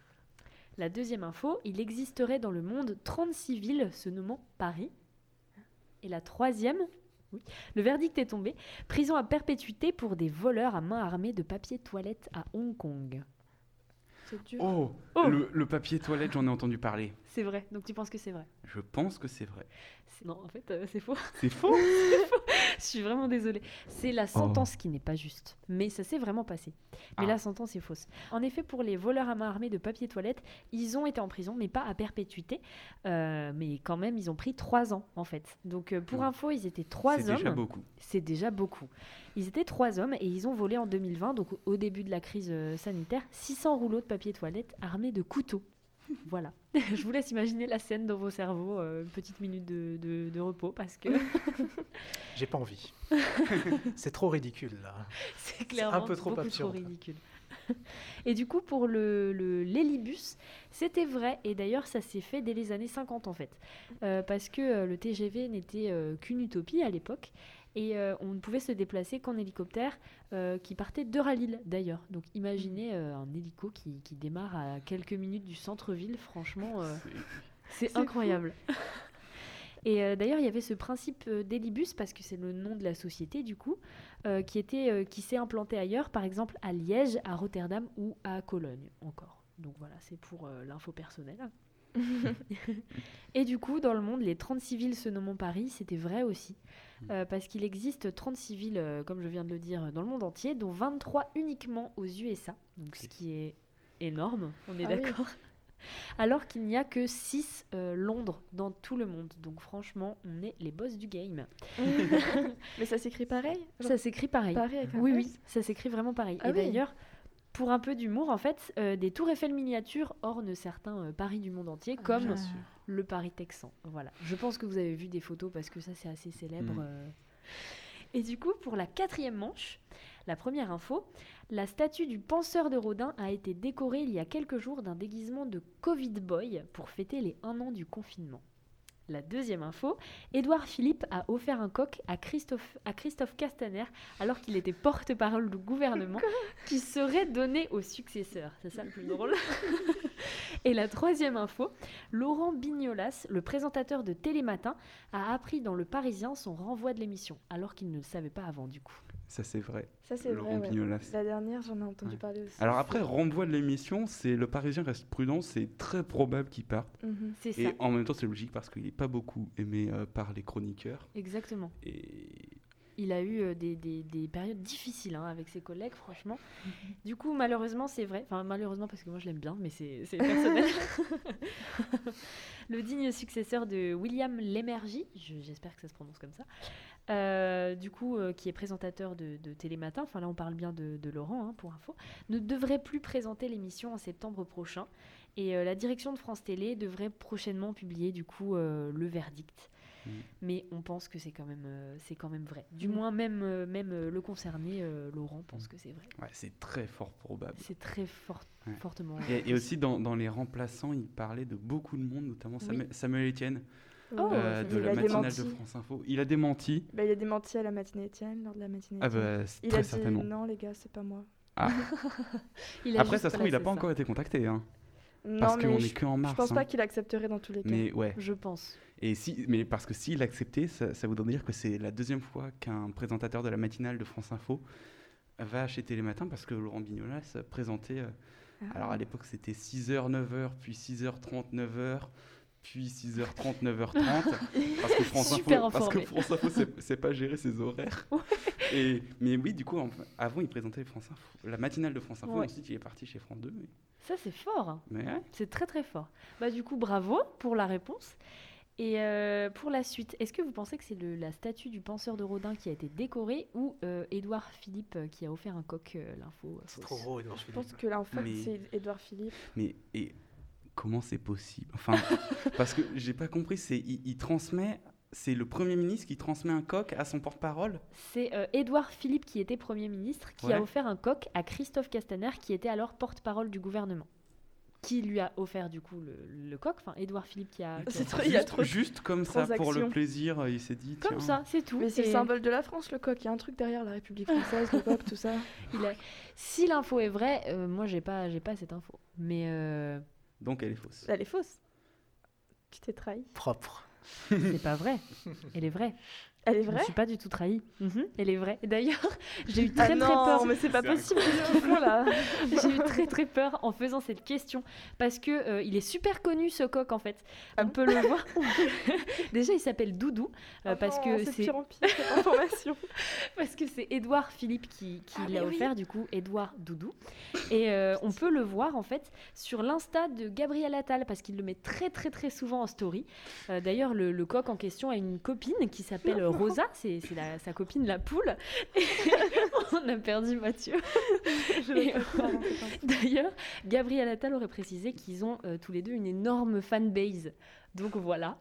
La deuxième info, il existerait dans le monde 36 villes se nommant Paris. Et la troisième, oui, le verdict est tombé, prison à perpétuité pour des voleurs à main armée de papier toilette à Hong Kong. Dur. Oh, Oh. Le, le papier toilette, j'en ai entendu parler. C'est vrai, donc tu penses que c'est vrai? Je pense que c'est vrai. C'est- Non, en fait, euh, c'est faux. C'est faux? Je suis vraiment désolée. C'est la sentence qui n'est pas juste. Mais ça s'est vraiment passé. Mais Ah. la sentence est fausse. En effet, pour les voleurs à main armée de papier toilette, ils ont été en prison, mais pas à perpétuité. Euh, mais quand même, ils ont pris trois ans, en fait. Donc, euh, pour info, ils étaient trois C'est hommes. déjà beaucoup. C'est déjà beaucoup. Ils étaient trois hommes et ils ont volé en 2020, donc au début de la crise sanitaire, 600 rouleaux de papier toilette armés de couteaux. Voilà. Je vous laisse imaginer la scène dans vos cerveaux, euh, une petite minute de, de- de repos parce que J'ai pas envie. c'est trop ridicule là. c'est clairement un peu trop absurde. trop ridicule. Et du coup, pour le, le l'hélibus, c'était vrai. Et d'ailleurs, ça s'est fait dès les années 50 en fait. Euh, parce que euh, le TGV n'était euh, qu'une utopie à l'époque. Et euh, on ne pouvait se déplacer qu'en hélicoptère euh, qui partait de Ralil d'ailleurs. Donc imaginez euh, un hélico qui, qui démarre à quelques minutes du centre-ville. Franchement, C'est- incroyable. Et euh, d'ailleurs, il y avait ce principe euh, d'Hélibus, parce que c'est le nom de la société du coup, euh, qui, était, qui s'est implanté ailleurs, par exemple à Liège, à Rotterdam ou à Cologne encore. Donc voilà, c'est pour l'info personnelle. Et du coup, dans le monde, les 36 villes se nommant Paris, c'était vrai aussi. Euh, parce qu'il existe 36 villes, euh, comme je viens de le dire, dans le monde entier, dont 23 uniquement aux USA. Donc ce qui est énorme, on est Ah oui. d'accord alors qu'il n'y a que 6 Londres dans tout le monde. Donc franchement, on est les boss du game. Mais ça s'écrit pareil Genre Ça s'écrit pareil. Avec un Oui, oui, ça s'écrit vraiment pareil. Ah Et oui. d'ailleurs, pour un peu d'humour, en fait, euh, des tours Eiffel miniatures ornent certains euh, paris du monde entier, comme Bien sûr. le Paris texan. Voilà. Je pense que vous avez vu des photos parce que ça, c'est assez célèbre. Mm. euh. Et du coup, pour la quatrième manche, la première info, la statue du penseur de Rodin a été décorée il y a quelques jours d'un déguisement de Covid Boy pour fêter les un an du confinement. La deuxième info, Édouard Philippe a offert un coq à Christophe, à Christophe Castaner alors qu'il était porte-parole du gouvernement qui serait donné au successeur. C'est ça le plus drôle. Et la troisième info, Laurent Bignolas, le présentateur de Télématin, a appris dans Le Parisien son renvoi de l'émission alors qu'il ne le savait pas avant du coup. Ça, c'est vrai. Ça c'est vrai. ouais. La dernière, j'en ai entendu Ouais. parler aussi. Alors après, renvoi de l'émission, c'est le Parisien reste prudent, c'est très probable qu'il parte. Mhm. C'est ça. Et en même temps, c'est logique parce qu'il n'est pas beaucoup aimé euh, par les chroniqueurs. Exactement. Et Il a eu euh, des, des- des périodes difficiles hein, avec ses collègues, franchement. Du coup, malheureusement, c'est vrai. Enfin, malheureusement, parce que moi, je l'aime bien, mais c'est personnel. le digne successeur de William Lémergie, je- j'espère que ça se prononce comme ça, euh, du coup, euh, qui est présentateur de, de Télématin, enfin là, on parle bien de, de Laurent, hein, pour info, ne devrait plus présenter l'émission en septembre prochain. Et euh, la direction de France Télé devrait prochainement publier, du coup, le verdict. Mm. Mais on pense que c'est quand même, c'est quand même vrai. Du Mm. moins, même, même le concerné, Laurent, pense que c'est vrai. ouais, c'est très fort probable. C'est très fort, Ouais. fortement. Et, et aussi dans, dans les remplaçants, il parlait de beaucoup de monde, notamment Oui. Samuel, Samuel Etienne Oh, euh, de la matinale démenti. de France Info. Il a démenti. Bah, il a démenti à la matinée Étienne, lors de la matinée Ah bah, il très a dit certainement. non les gars, c'est pas moi. Il a Après, ça se trouve, il n'a pas ça. encore été contacté. Hein, Non, parce mais qu'on je, est que en je mars. pense hein. pas qu'il accepterait dans tous les cas. Mais ouais. Je pense. Et si, mais parce que s'il acceptait, ça, ça voudrait dire que c'est la deuxième fois qu'un présentateur de la matinale de France Info va chez Télématin parce que Laurent Bignolas présentait. euh, Ah. Alors à l'époque, c'était 6h, 9h, puis 6h30, 9h, puis 6h30, 9h30. parce que France Super Info, parce que informé. France Info, c'est- pas gérer ses horaires. Et, mais oui, du coup, avant, il présentait France Info, la matinale de France Info. Ouais. Ensuite, il est parti chez France 2. Mais, Ça, c'est fort. mais. C'est très très fort. Bah du coup, bravo pour la réponse. Et euh, pour la suite, est-ce que vous pensez que c'est la statue du penseur de Rodin qui a été décorée ou euh, Édouard Philippe euh, qui a offert un coq euh, l'info C'est trop gros, Edouard Je Philippe. pense que l'info, Mais- c'est Édouard Philippe. Mais et comment c'est possible? Enfin, parce que j'ai pas compris. C'est il, il transmet. C'est le premier ministre qui transmet un coq à son porte-parole? C'est euh, Édouard Philippe qui était Premier ministre qui Ouais. a offert un coq à Christophe Castaner qui était alors porte-parole du gouvernement. Qui lui a offert du coup le, le coq? Enfin, Édouard Philippe qui a... C'est trop- il y a Juste- trop Juste comme ça, pour le plaisir, il s'est dit. Comme tiens, ça, c'est tout. Mais c'est le symbole de la France, le coq. Il y a un truc derrière la République française, le coq, tout ça. il a- Si l'info est vraie, euh, moi j'ai pas, j'ai pas cette info. Mais euh, Donc elle est fausse. Elle est fausse. Tu t'es trahi. Propre. c'est pas vrai. Elle est vraie. Elle est Je ne vraie suis pas du tout trahie. Mhm, elle est vraie. D'ailleurs, j'ai eu Ah très très non, peur. mais c'est pas possible là. J'ai eu très très peur en faisant cette question parce que euh, il est super connu ce coq en fait. Ah On bon peut le voir. Déjà, il s'appelle Doudou euh, Ah parce non, que c'est c'est pire en pire cette information. parce que c'est Édouard Philippe qui, qui Ah, l'a oui. offert du coup Édouard Doudou et euh, on peut le voir en fait sur l'insta de Gabriel Attal parce qu'il le met très très très souvent en story. Euh, D'ailleurs, le, le coq en question a une copine qui s'appelle Rosa, c'est sa copine la poule. Et on a perdu Mathieu. D'ailleurs, Gabriel Attal aurait précisé qu'ils ont euh, tous les deux une énorme fanbase. Donc voilà,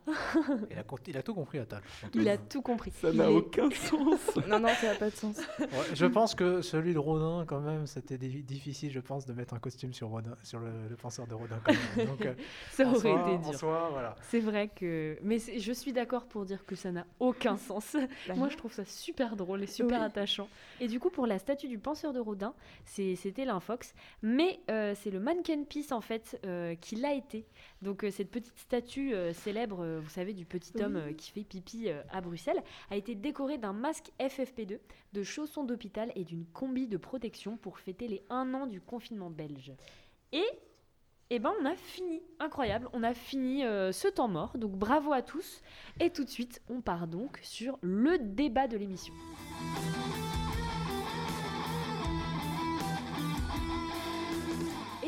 Il a, con- il a tout compris, Attal. il a tout compris. Ça n'a est- aucun sens. Non, non, ça n'a pas de sens. Ouais, je pense que celui de Rodin, quand même, c'était di- difficile, je pense, de mettre un costume sur, Rodin, sur le, le penseur de Rodin. Quand même. Donc, euh, Ça en aurait soi- été En dur. soi, voilà. C'est vrai que. Mais je suis d'accord pour dire que ça n'a aucun sens. Bah Moi, je trouve ça super drôle et super Oui. attachant. Et du coup, pour la statue du penseur de Rodin, c'est- c'était l'infox. Mais euh, c'est le mannequin piece, en fait, euh, qui l'a été. Donc, euh, cette petite statue euh, célèbre, euh, vous savez, du petit homme euh, qui fait pipi euh, à Bruxelles, a été décorée d'un masque FFP2, de chaussons d'hôpital et d'une combi de protection pour fêter les 1 an du confinement belge. Et eh ben, on a fini, incroyable, on a fini euh, ce temps mort, donc bravo à tous. Et tout de suite, on part donc sur le débat de l'émission.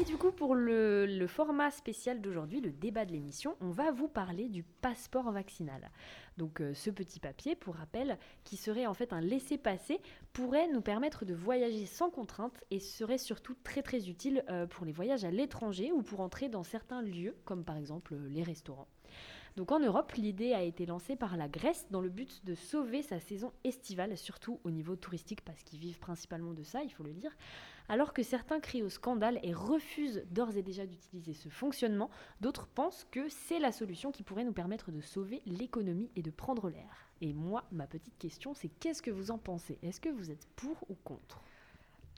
Du coup, pour le, format spécial d'aujourd'hui, le débat de l'émission, on va vous parler du passeport vaccinal. Donc euh, ce petit papier, pour rappel, qui serait en fait un laissez-passer, pourrait nous permettre de voyager sans contrainte et serait surtout très très utile euh, pour les voyages à l'étranger ou pour entrer dans certains lieux, comme par exemple euh, les restaurants. Donc en Europe, l'idée a été lancée par la Grèce dans le but de sauver sa saison estivale, surtout au niveau touristique, parce qu'ils vivent principalement de ça, il faut le dire. Alors que certains crient au scandale et refusent d'ores et déjà d'utiliser ce fonctionnement, d'autres pensent que c'est la solution qui pourrait nous permettre de sauver l'économie et de prendre l'air. Et moi, ma petite question, c'est qu'est-ce que vous en pensez? Est-ce que vous êtes pour ou contre?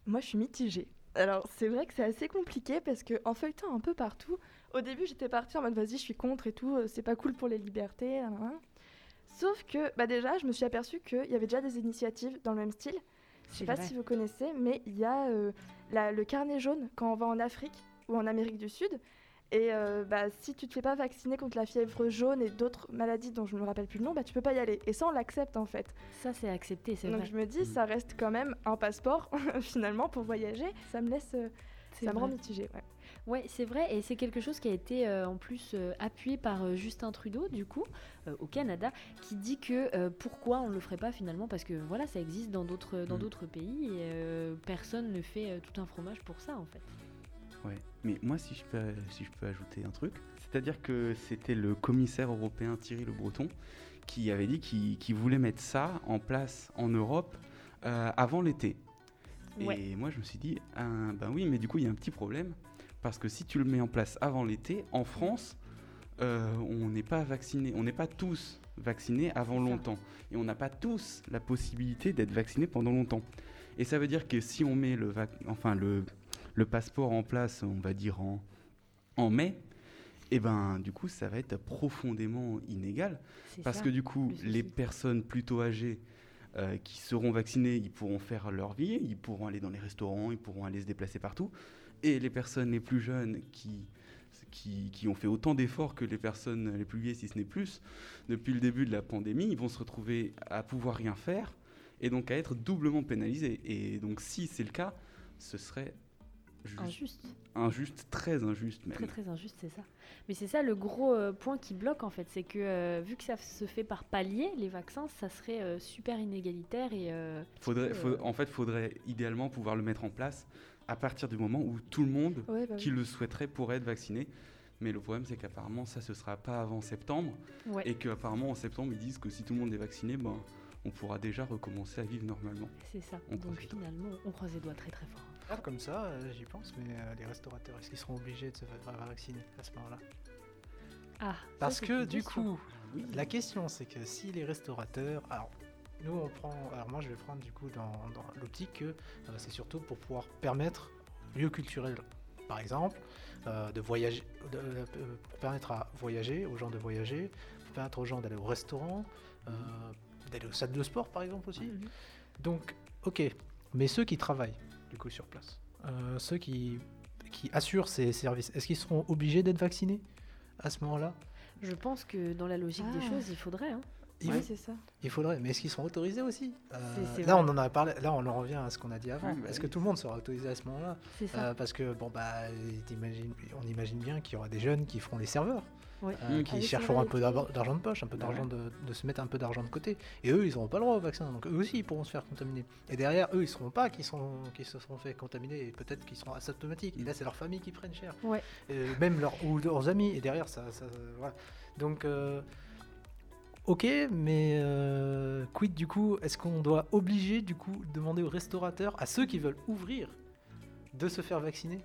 Moi, je suis mitigée. Alors, c'est vrai que c'est assez compliqué parce que en feuilletant un peu partout, au début, j'étais partie en mode vas-y, je suis contre et tout, euh, c'est pas cool pour les libertés. Sauf que, bah déjà, je me suis aperçue qu'il y avait déjà des initiatives dans le même style. Je sais C'est pas vrai. si vous connaissez, mais il y a euh, la- le carnet jaune quand on va en Afrique ou en Amérique du Sud. Et euh, bah, si tu te fais pas vacciner contre la fièvre jaune et d'autres maladies dont je ne me rappelle plus le nom, bah, tu peux pas y aller. Et ça, on l'accepte en fait. Ça, c'est accepté, c'est Donc vrai. je me dis, ça reste quand même un passeport finalement pour voyager. Ça me laisse, euh, ça me rend mitigée. Ouais. Ouais, c'est vrai, et c'est quelque chose qui a été euh, en plus euh, appuyé par euh, Justin Trudeau, du coup, au Canada, qui dit que pourquoi on ne le ferait pas finalement, parce que voilà, ça existe dans d'autres dans Mm. d'autres pays, et personne ne fait tout un fromage pour ça en fait. Ouais, mais moi si je peux, si je peux ajouter un truc, c'est-à-dire que c'était le commissaire européen Thierry Le Breton qui avait dit qu'il voulait mettre ça en place en Europe avant l'été. Ouais. Et moi je me suis dit, ah, ben oui, mais du coup il y a un petit problème, parce que si tu le mets en place avant l'été, en France, euh, on n'est pas vacciné, on n'est pas tous vaccinés avant longtemps, et on n'a pas tous la possibilité d'être vaccinés pendant longtemps. Et ça veut dire que si on met le, vac- enfin le, le passeport en place, on va dire en, en mai, et ben du coup ça va être profondément inégal parce ça. que du coup le les personnes plutôt âgées euh, qui seront vaccinées, ils pourront faire leur vie, ils pourront aller dans les restaurants, ils pourront aller se déplacer partout, et les personnes les plus jeunes qui qui, qui ont fait autant d'efforts que les personnes les plus vieilles, si ce n'est plus, depuis le début de la pandémie, ils vont se retrouver à pouvoir rien faire et donc à être doublement pénalisés. Et donc si c'est le cas, ce serait juste- injuste. injuste, très injuste même. Très très injuste, c'est ça. Mais c'est ça le gros euh, point qui bloque en fait, c'est que euh, vu que ça se fait par palier, les vaccins, ça serait euh, super inégalitaire et Faudrait, faut- en fait, faudrait idéalement pouvoir le mettre en place à partir du moment où tout le monde Ouais, bah oui. qui le souhaiterait pourrait être vacciné. Mais le problème, c'est qu'apparemment, ça, ce sera pas avant septembre. ouais, Et qu'apparemment, en septembre, ils disent que si tout le monde est vacciné, ben, on pourra déjà recommencer à vivre normalement. c'est ça. on Donc finalement, on croise les doigts très très fort. Ah, comme ça, euh, j'y pense, mais euh, les restaurateurs, est-ce qu'ils seront obligés de se faire vacciner à ce moment-là? Ah, Parce que du question. coup, la question c'est que si les restaurateurs. Alors, nous on prend. Alors, moi je vais prendre du coup dans, dans l'optique que euh, c'est surtout pour pouvoir permettre, lieu culturel par exemple, euh, de voyager. de- euh, pour permettre à voyager, aux gens de voyager, pour permettre aux gens d'aller au restaurant, euh, d'aller au salle de sport par exemple aussi. Mhm. Donc, ok. Mais ceux qui travaillent, du coup, sur place, euh, ceux qui, qui assurent ces services, est-ce qu'ils seront obligés d'être vaccinés à ce moment-là? Je pense que dans la logique des Ah. choses, il faudrait. hein. Il, Ouais, c'est ça. il faudrait. Mais est-ce qu'ils seront autorisés aussi Euh, C'est- c'est Là, on en a parlé. Là, on en revient à ce qu'on a dit avant. Ouais, bah est-ce oui. que tout le monde sera autorisé à ce moment-là C'est ça. Euh, Parce que, bon, bah, on imagine bien qu'il y aura des jeunes qui feront les serveurs. Ouais. euh, Mm. qui Ah chercheront un peu d'argent de poche, un peu Bah d'argent de, de se mettre un peu d'argent de côté. Et eux, ils n'auront pas le droit au vaccin. Donc eux aussi, ils pourront se faire contaminer. Et derrière, eux, ils ne seront pas qui, sont, qui se seront fait contaminer et peut-être qu'ils seront asymptomatiques. Et là, c'est leur famille qui prennent cher. Ouais. Euh, même leur, ou leurs amis. Et derrière, ça. ça voilà. Donc. Ok, mais euh, quid du coup Est-ce qu'on doit obliger du coup demander aux restaurateurs, à ceux qui veulent ouvrir, de se faire vacciner?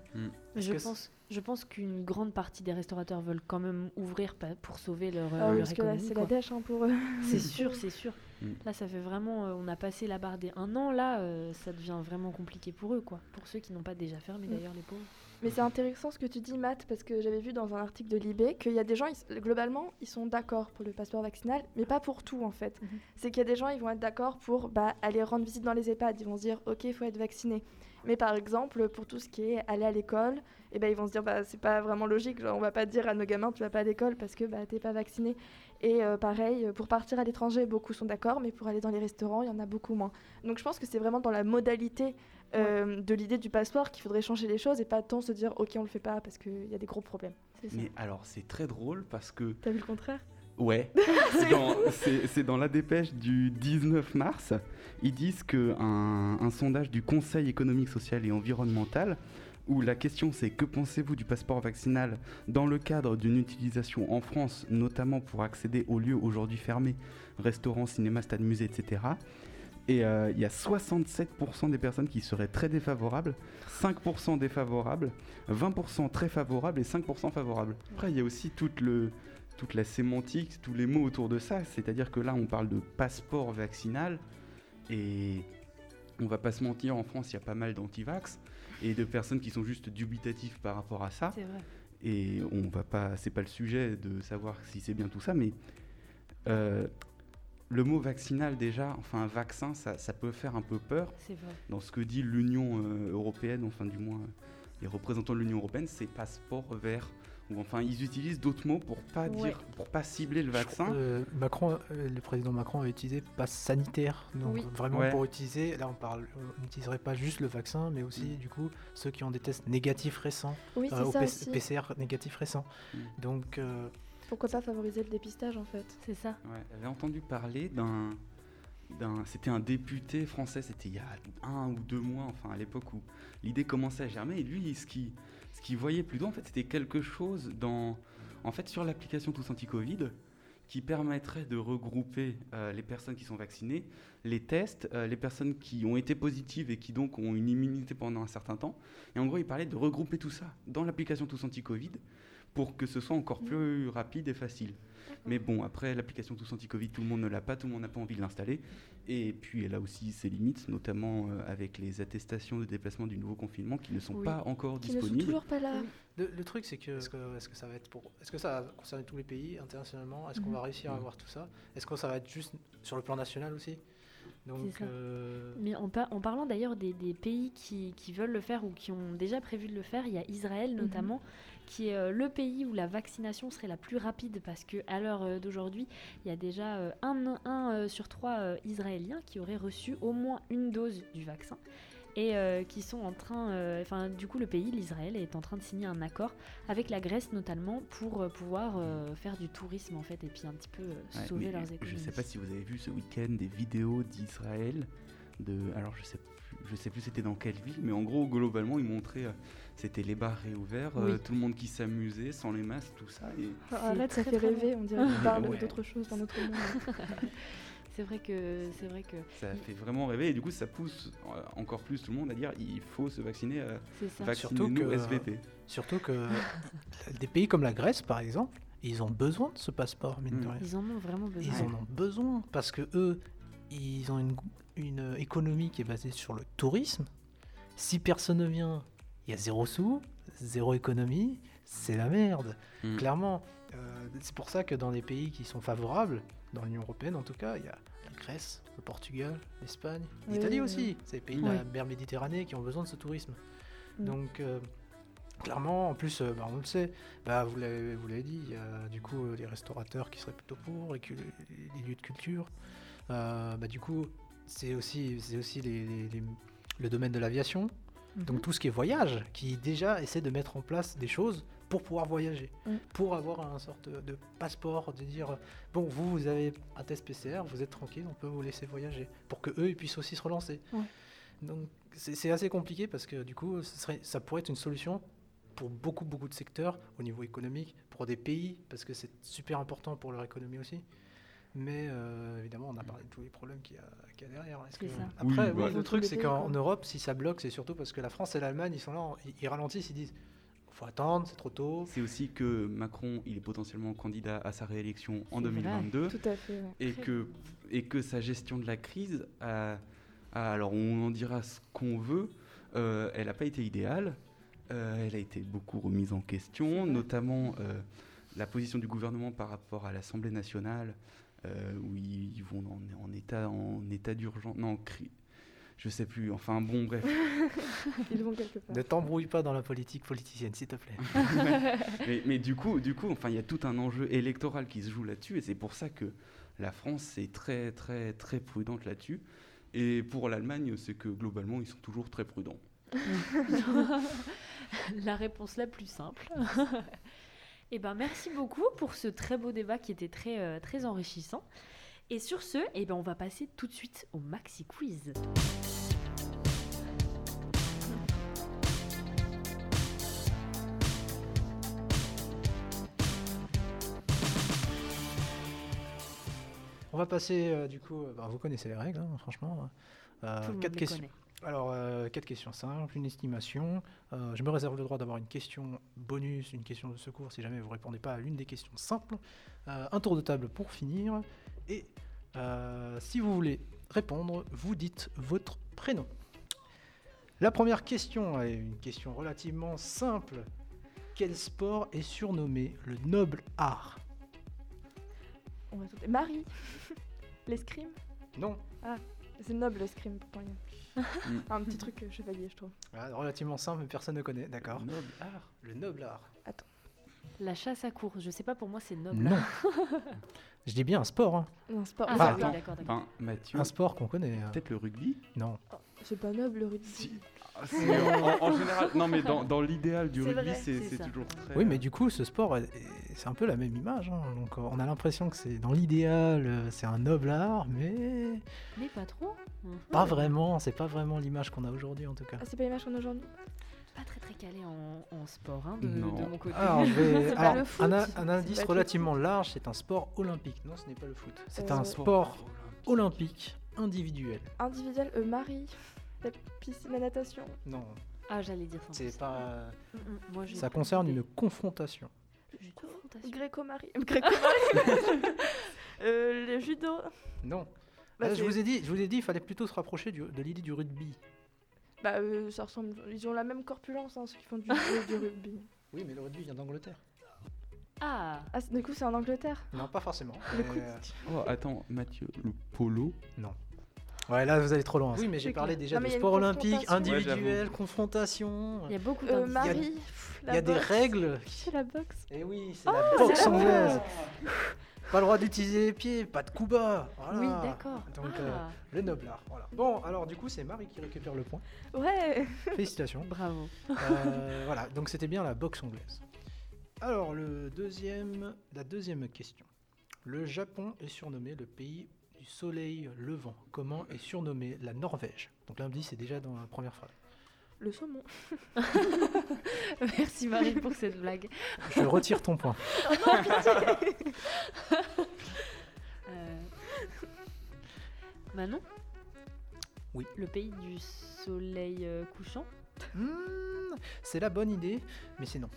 Est-ce Je que pense, je pense qu'une grande partie des restaurateurs veulent quand même ouvrir pour sauver leur, Ah oui, leur parce que là, économie. c'est quoi. la dèche hein, pour eux. C'est sûr, c'est sûr. Mm. Là, ça fait vraiment. euh, on a passé la barre des un an. Là, euh, ça devient vraiment compliqué pour eux, quoi. Pour ceux qui n'ont pas déjà fermé, Mm. d'ailleurs, les pauvres. Mais c'est intéressant ce que tu dis, Matt, parce que j'avais vu dans un article de Libé qu'il y a des gens, ils- globalement, ils sont d'accord pour le passeport vaccinal, mais pas pour tout en fait. Mhm. C'est qu'il y a des gens, ils vont être d'accord pour bah, aller rendre visite dans les EHPAD, ils vont se dire, ok, il faut être vacciné. Mais par exemple, pour tout ce qui est aller à l'école, eh ben, ils vont se dire, bah, c'est pas vraiment logique, genre, on va pas dire à nos gamins, tu vas pas à l'école parce que bah, t'es pas vacciné. Et euh, pareil, pour partir à l'étranger, beaucoup sont d'accord, mais pour aller dans les restaurants, il y en a beaucoup moins. Donc je pense que c'est vraiment dans la modalité euh, de l'idée du passeport qu'il faudrait changer les choses et pas tant se dire ok on le fait pas parce qu'il y a des gros problèmes. Mais alors, c'est très drôle parce que T'as vu le contraire? Ouais, c'est dans, c'est- c'est dans la dépêche du 19 mars. Ils disent qu'un un sondage du Conseil économique, social et environnemental, où la question c'est que pensez-vous du passeport vaccinal dans le cadre d'une utilisation en France, notamment pour accéder aux lieux aujourd'hui fermés, restaurants, cinémas, stades, musées, etc. Et euh, il y a 67% des personnes qui seraient très défavorables, 5% défavorables, 20% très favorables et 5% favorables. Après, il y a aussi toute, le, toute la sémantique, tous les mots autour de ça. C'est-à-dire que là, on parle de passeport vaccinal et on va pas se mentir, en France, il y a pas mal d'antivax et de personnes qui sont juste dubitatifs par rapport à ça. C'est vrai. Et on va pas, c'est pas le sujet de savoir si c'est bien tout ça, mais euh, le mot vaccinal déjà, enfin un vaccin, ça, ça peut faire un peu peur C'est vrai. dans ce que dit l'Union euh, européenne, enfin du moins euh, les représentants de l'Union européenne, c'est passeport vert. Ou enfin ils utilisent d'autres mots pour pas Ouais. dire, pour pas cibler le vaccin. euh, Macron, euh, le président Macron a utilisé passe sanitaire. Donc Oui. vraiment Ouais. pour utiliser, là on parle, on n'utiliserait pas juste le vaccin, mais aussi Mm. du coup ceux qui ont des tests négatifs récents, Oui, euh, c'est au ça P- aussi. PCR négatifs récents. Mm. Donc euh, Pourquoi pas favoriser le dépistage en fait C'est ça. Ouais, j'avais entendu parler d'un, d'un, c'était un député français, c'était il y a un ou deux mois, enfin à l'époque où l'idée commençait à germer. Et lui, ce qui, ce qu'il voyait plutôt, en fait, c'était quelque chose dans, en fait, sur l'application Tous Anti-Covid, qui permettrait de regrouper euh, les personnes qui sont vaccinées, les tests, euh, les personnes qui ont été positives et qui donc ont une immunité pendant un certain temps. Et en gros, il parlait de regrouper tout ça dans l'application Tous Anti-Covid pour que ce soit encore plus rapide et facile. Mais bon, après, l'application Tous Anti-Covid, tout le monde ne l'a pas, tout le monde n'a pas envie de l'installer. Et puis, elle a aussi ses limites, notamment euh, avec les attestations de déplacement du nouveau confinement qui ne sont Oui. pas encore Qui ne sont disponibles. toujours pas là. Oui. le, le truc c'est que est-ce que, est-ce que ça va être pour, est-ce que ça va concerner tous les pays internationalement? Est-ce qu'on va réussir à Mhm. avoir tout ça? Est-ce que ça va être juste sur le plan national aussi? Donc euh, Mais en, par- en parlant d'ailleurs des, des pays qui, qui veulent le faire ou qui ont déjà prévu de le faire, il y a Israël notamment, qui est euh, le pays où la vaccination serait la plus rapide parce que à l'heure euh, d'aujourd'hui, il y a déjà euh, un, un, euh, sur trois euh, Israéliens qui auraient reçu au moins une dose du vaccin. Et euh, qui sont en train, euh, enfin du coup le pays, l'Israël, est en train de signer un accord avec la Grèce notamment pour euh, pouvoir euh, faire du tourisme en fait et puis un petit peu euh, Ouais, sauver leurs Je économies. sais pas si vous avez vu ce week-end des vidéos d'Israël. De, alors je sais plus, je sais plus c'était dans quelle ville, mais en gros globalement ils montraient, euh, c'était les bars réouverts, euh, Oui. tout le monde qui s'amusait sans les masques, tout ça. Et Arrête, ça fait rêver, on dirait qu'on parle Ouais. d'autre chose dans notre monde. C'est vrai que c'est vrai que ça fait vraiment rêver et du coup ça pousse euh, encore plus tout le monde à dire il faut se vacciner, euh, c'est ça. vaccinez-nous Surtout que- SVP. Surtout que des pays comme la Grèce, par exemple, ils ont besoin de ce passeport, mine de Mm. rien. Ils en ont vraiment besoin. Ils en ont besoin parce que eux, ils ont une, une économie qui est basée sur le tourisme. Si personne ne vient, il y a zéro sous, zéro économie, c'est la merde. Mm. Clairement, euh, c'est pour ça que dans les pays qui sont favorables, dans l'Union européenne en tout cas, il y a la Grèce, le Portugal, l'Espagne, Oui, l'Italie oui, aussi. C'est les pays de la mer Méditerranée qui ont besoin de ce tourisme. Mm. Donc, euh, clairement, en plus, euh, bah, on le sait, bah, vous l'avez dit, il y a du coup euh, les restaurateurs qui seraient plutôt pour, et que les, lieux de culture. Euh, bah, du coup, c'est aussi, c'est aussi les- les- les- le domaine de l'aviation. Mhm. Donc tout ce qui est voyage, qui déjà essaie de mettre en place des choses pour pouvoir voyager, Mm. pour avoir un sorte de, passeport, de dire bon vous vous avez un test PCR, vous êtes tranquille, on peut vous laisser voyager, pour que eux ils puissent aussi se relancer. Ouais. Donc c'est assez compliqué parce que du coup serait, ça pourrait être une solution pour beaucoup beaucoup de secteurs au niveau économique, pour des pays parce que c'est super important pour leur économie aussi. Mais euh, évidemment, on a parlé de tous les problèmes qu'il y, a- qu'il y a derrière. Que- ça. Après, Oui, oui, bah- le truc, c'est qu'en. Europe, si ça bloque, c'est surtout parce que la France et l'Allemagne, ils sont là, ils, ils ralentissent, ils disent faut attendre, c'est trop tôt. C'est aussi que Macron il est potentiellement candidat à sa réélection en C'est vrai. 2022. Tout à fait. ouais. et que, et que sa gestion de la crise, a, a- alors on en dira ce qu'on veut, euh, elle n'a pas été idéale. Euh, elle a été beaucoup remise en question, notamment euh, la position du gouvernement par rapport à l'Assemblée nationale, euh, où ils, ils vont en, en état, en état d'urgence, non, cri- je sais plus, enfin bon, bref. Ils vont quelque part. Ne t'embrouille pas dans la politique politicienne, s'il te plaît. mais, mais du coup, du coup, enfin, il y a tout un enjeu électoral qui se joue là-dessus, et c'est pour ça que la France est très, très, très prudente là-dessus. Et pour l'Allemagne, c'est que globalement, ils sont toujours très prudents. la réponse la plus simple. Eh ben, merci beaucoup pour ce très beau débat qui était très, euh, très enrichissant. Et sur ce, eh ben, on va passer tout de suite au Maxi Quiz. On va passer, euh, du coup, euh, bah, vous connaissez les règles, hein, franchement. Euh, Tout le monde quatre questions. Alors, euh, quatre questions simples, une estimation. Euh, je me réserve le droit d'avoir une question bonus, une question de secours si jamais vous répondez pas à l'une des questions simples. Euh, un tour de table pour finir. Et euh, si vous voulez répondre, vous dites votre prénom. La première question est une question relativement simple. Quel sport est surnommé le noble art? On va tout- Marie L'escrime? Non, C'est noble l'escrime pour rien. Mm. Un petit truc euh, chevalier, je trouve. Ah, relativement simple, mais personne ne connaît, d'accord Noble art. Le noble art. La chasse à course, je sais pas, pour moi c'est noble. Non. Je dis bien un sport, hein. Un sport. Ah, Ah, oui, attends. d'accord, d'accord. Enfin, Mathieu, un sport qu'on connaît. hein. peut-être le rugby Non. C'est pas noble le rugby. Si. Ah, c'est- en, en général, non mais dans, dans l'idéal du C'est rugby, vrai, c'est c'est c'est ça. toujours très... Oui, mais du coup, ce sport, est- c'est un peu la même image. hein. Donc, euh, on a l'impression que c'est dans l'idéal, euh, c'est un noble art, mais Mais pas trop. Mhm. pas vraiment. C'est pas vraiment l'image qu'on a aujourd'hui, en tout cas. Ah, c'est pas l'image qu'on a aujourd'hui? Pas très très calé en, en sport hein, de, mon côté. Alors, je vais- C'est pas alors, le foot, un, indice le relativement large, c'est un sport olympique. Non, ce n'est pas le foot. C'est Euh, un sport olympique individuel. Individuel, euh, Marie, la piscine, la natation. Non, Ah, j'allais dire ça. c'est pas. Mm, mm, moi, Ça concerne une confrontation. Une confrontation. Gréco-Marie. Gréco-Marie euh, Le judo. Non. Bah, Ah, je vous ai dit, je vous ai dit, il fallait plutôt se rapprocher du- de l'idée du rugby. Bah, euh, ça ressemble. Ils ont la même corpulence, hein, ceux qui font du, judo, du rugby. Oui, mais le rugby vient d'Angleterre. Ah, Ah, du coup, c'est en Angleterre. Non, pas forcément. Le coup. euh, Oh, attends, Mathieu, le polo Ouais, là vous allez trop loin. Oui, mais j'ai parlé déjà Non, de sport olympique. Ouais, individuel, confrontation. il y a beaucoup Euh. Marie. pff, Il la y a des règles. C'est la boxe. Et oui, c'est Oh, la boxe la anglaise. Pas le droit d'utiliser les pieds, pas de coup bas. voilà. Oui, d'accord. Donc, euh, Ah, le noblard. Voilà. Bon, alors du coup, c'est Marie qui récupère le point. Ouais. Félicitations. bravo. Euh, voilà, donc c'était bien la boxe anglaise. Alors, le deuxième, la deuxième question. Le Japon est surnommé le pays du soleil levant. Comment est surnommée la Norvège? Donc l'indice est déjà dans la première phrase. Le saumon. Merci Marie pour cette blague. Je retire ton point. Euh, Manon Oui. Le pays du soleil euh, couchant Hmm, c'est la bonne idée, mais c'est non.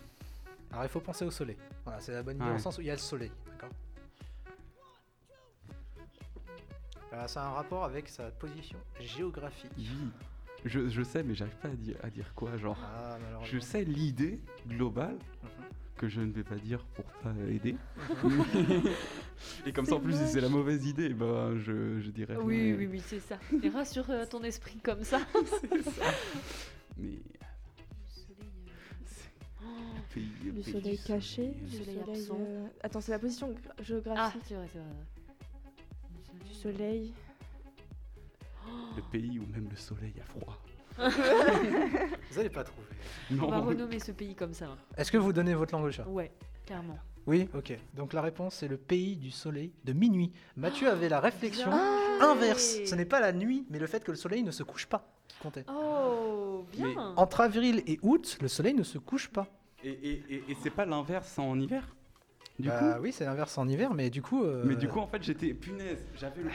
Alors il faut penser au soleil. Voilà, c'est la bonne idée dans Ouais. le sens où il y a le soleil. D'accord? Ça a un rapport avec sa position géographique. Oui. Je, je sais, mais j'arrive pas à dire, à dire quoi. Genre, Ah, je sais l'idée globale Mhm. que je ne vais pas dire pour pas aider. Mhm. Et comme ça, en plus, si c'est la mauvaise idée, bah, je, je dirais. Oui, mais- oui, oui, c'est ça. Et rassure euh, ton esprit comme ça. Mais. Pays soleil caché. Du Du soleil soleil. absent. euh, Attends, c'est la position Ah, géographique c'est vrai, c'est vrai. du soleil. Le pays où même le soleil a froid. Vous n'allez pas trouver. On va renommer ce pays comme ça. hein. Est-ce que vous donnez votre langue au chat? Ouais, clairement. Oui, ok. Donc la réponse c'est le pays du soleil de minuit. Mathieu avait la réflexion Bien inverse. Ce n'est pas la nuit, mais le fait que le soleil ne se couche pas qui comptait. Oh, bien. Entre avril et août, le soleil ne se couche pas. Et, et, et, et c'est pas l'inverse en hiver? Du Bah coup oui, c'est l'inverse en hiver, mais du coup. euh, Mais du coup, en fait, j'étais. Punaise, j'avais le.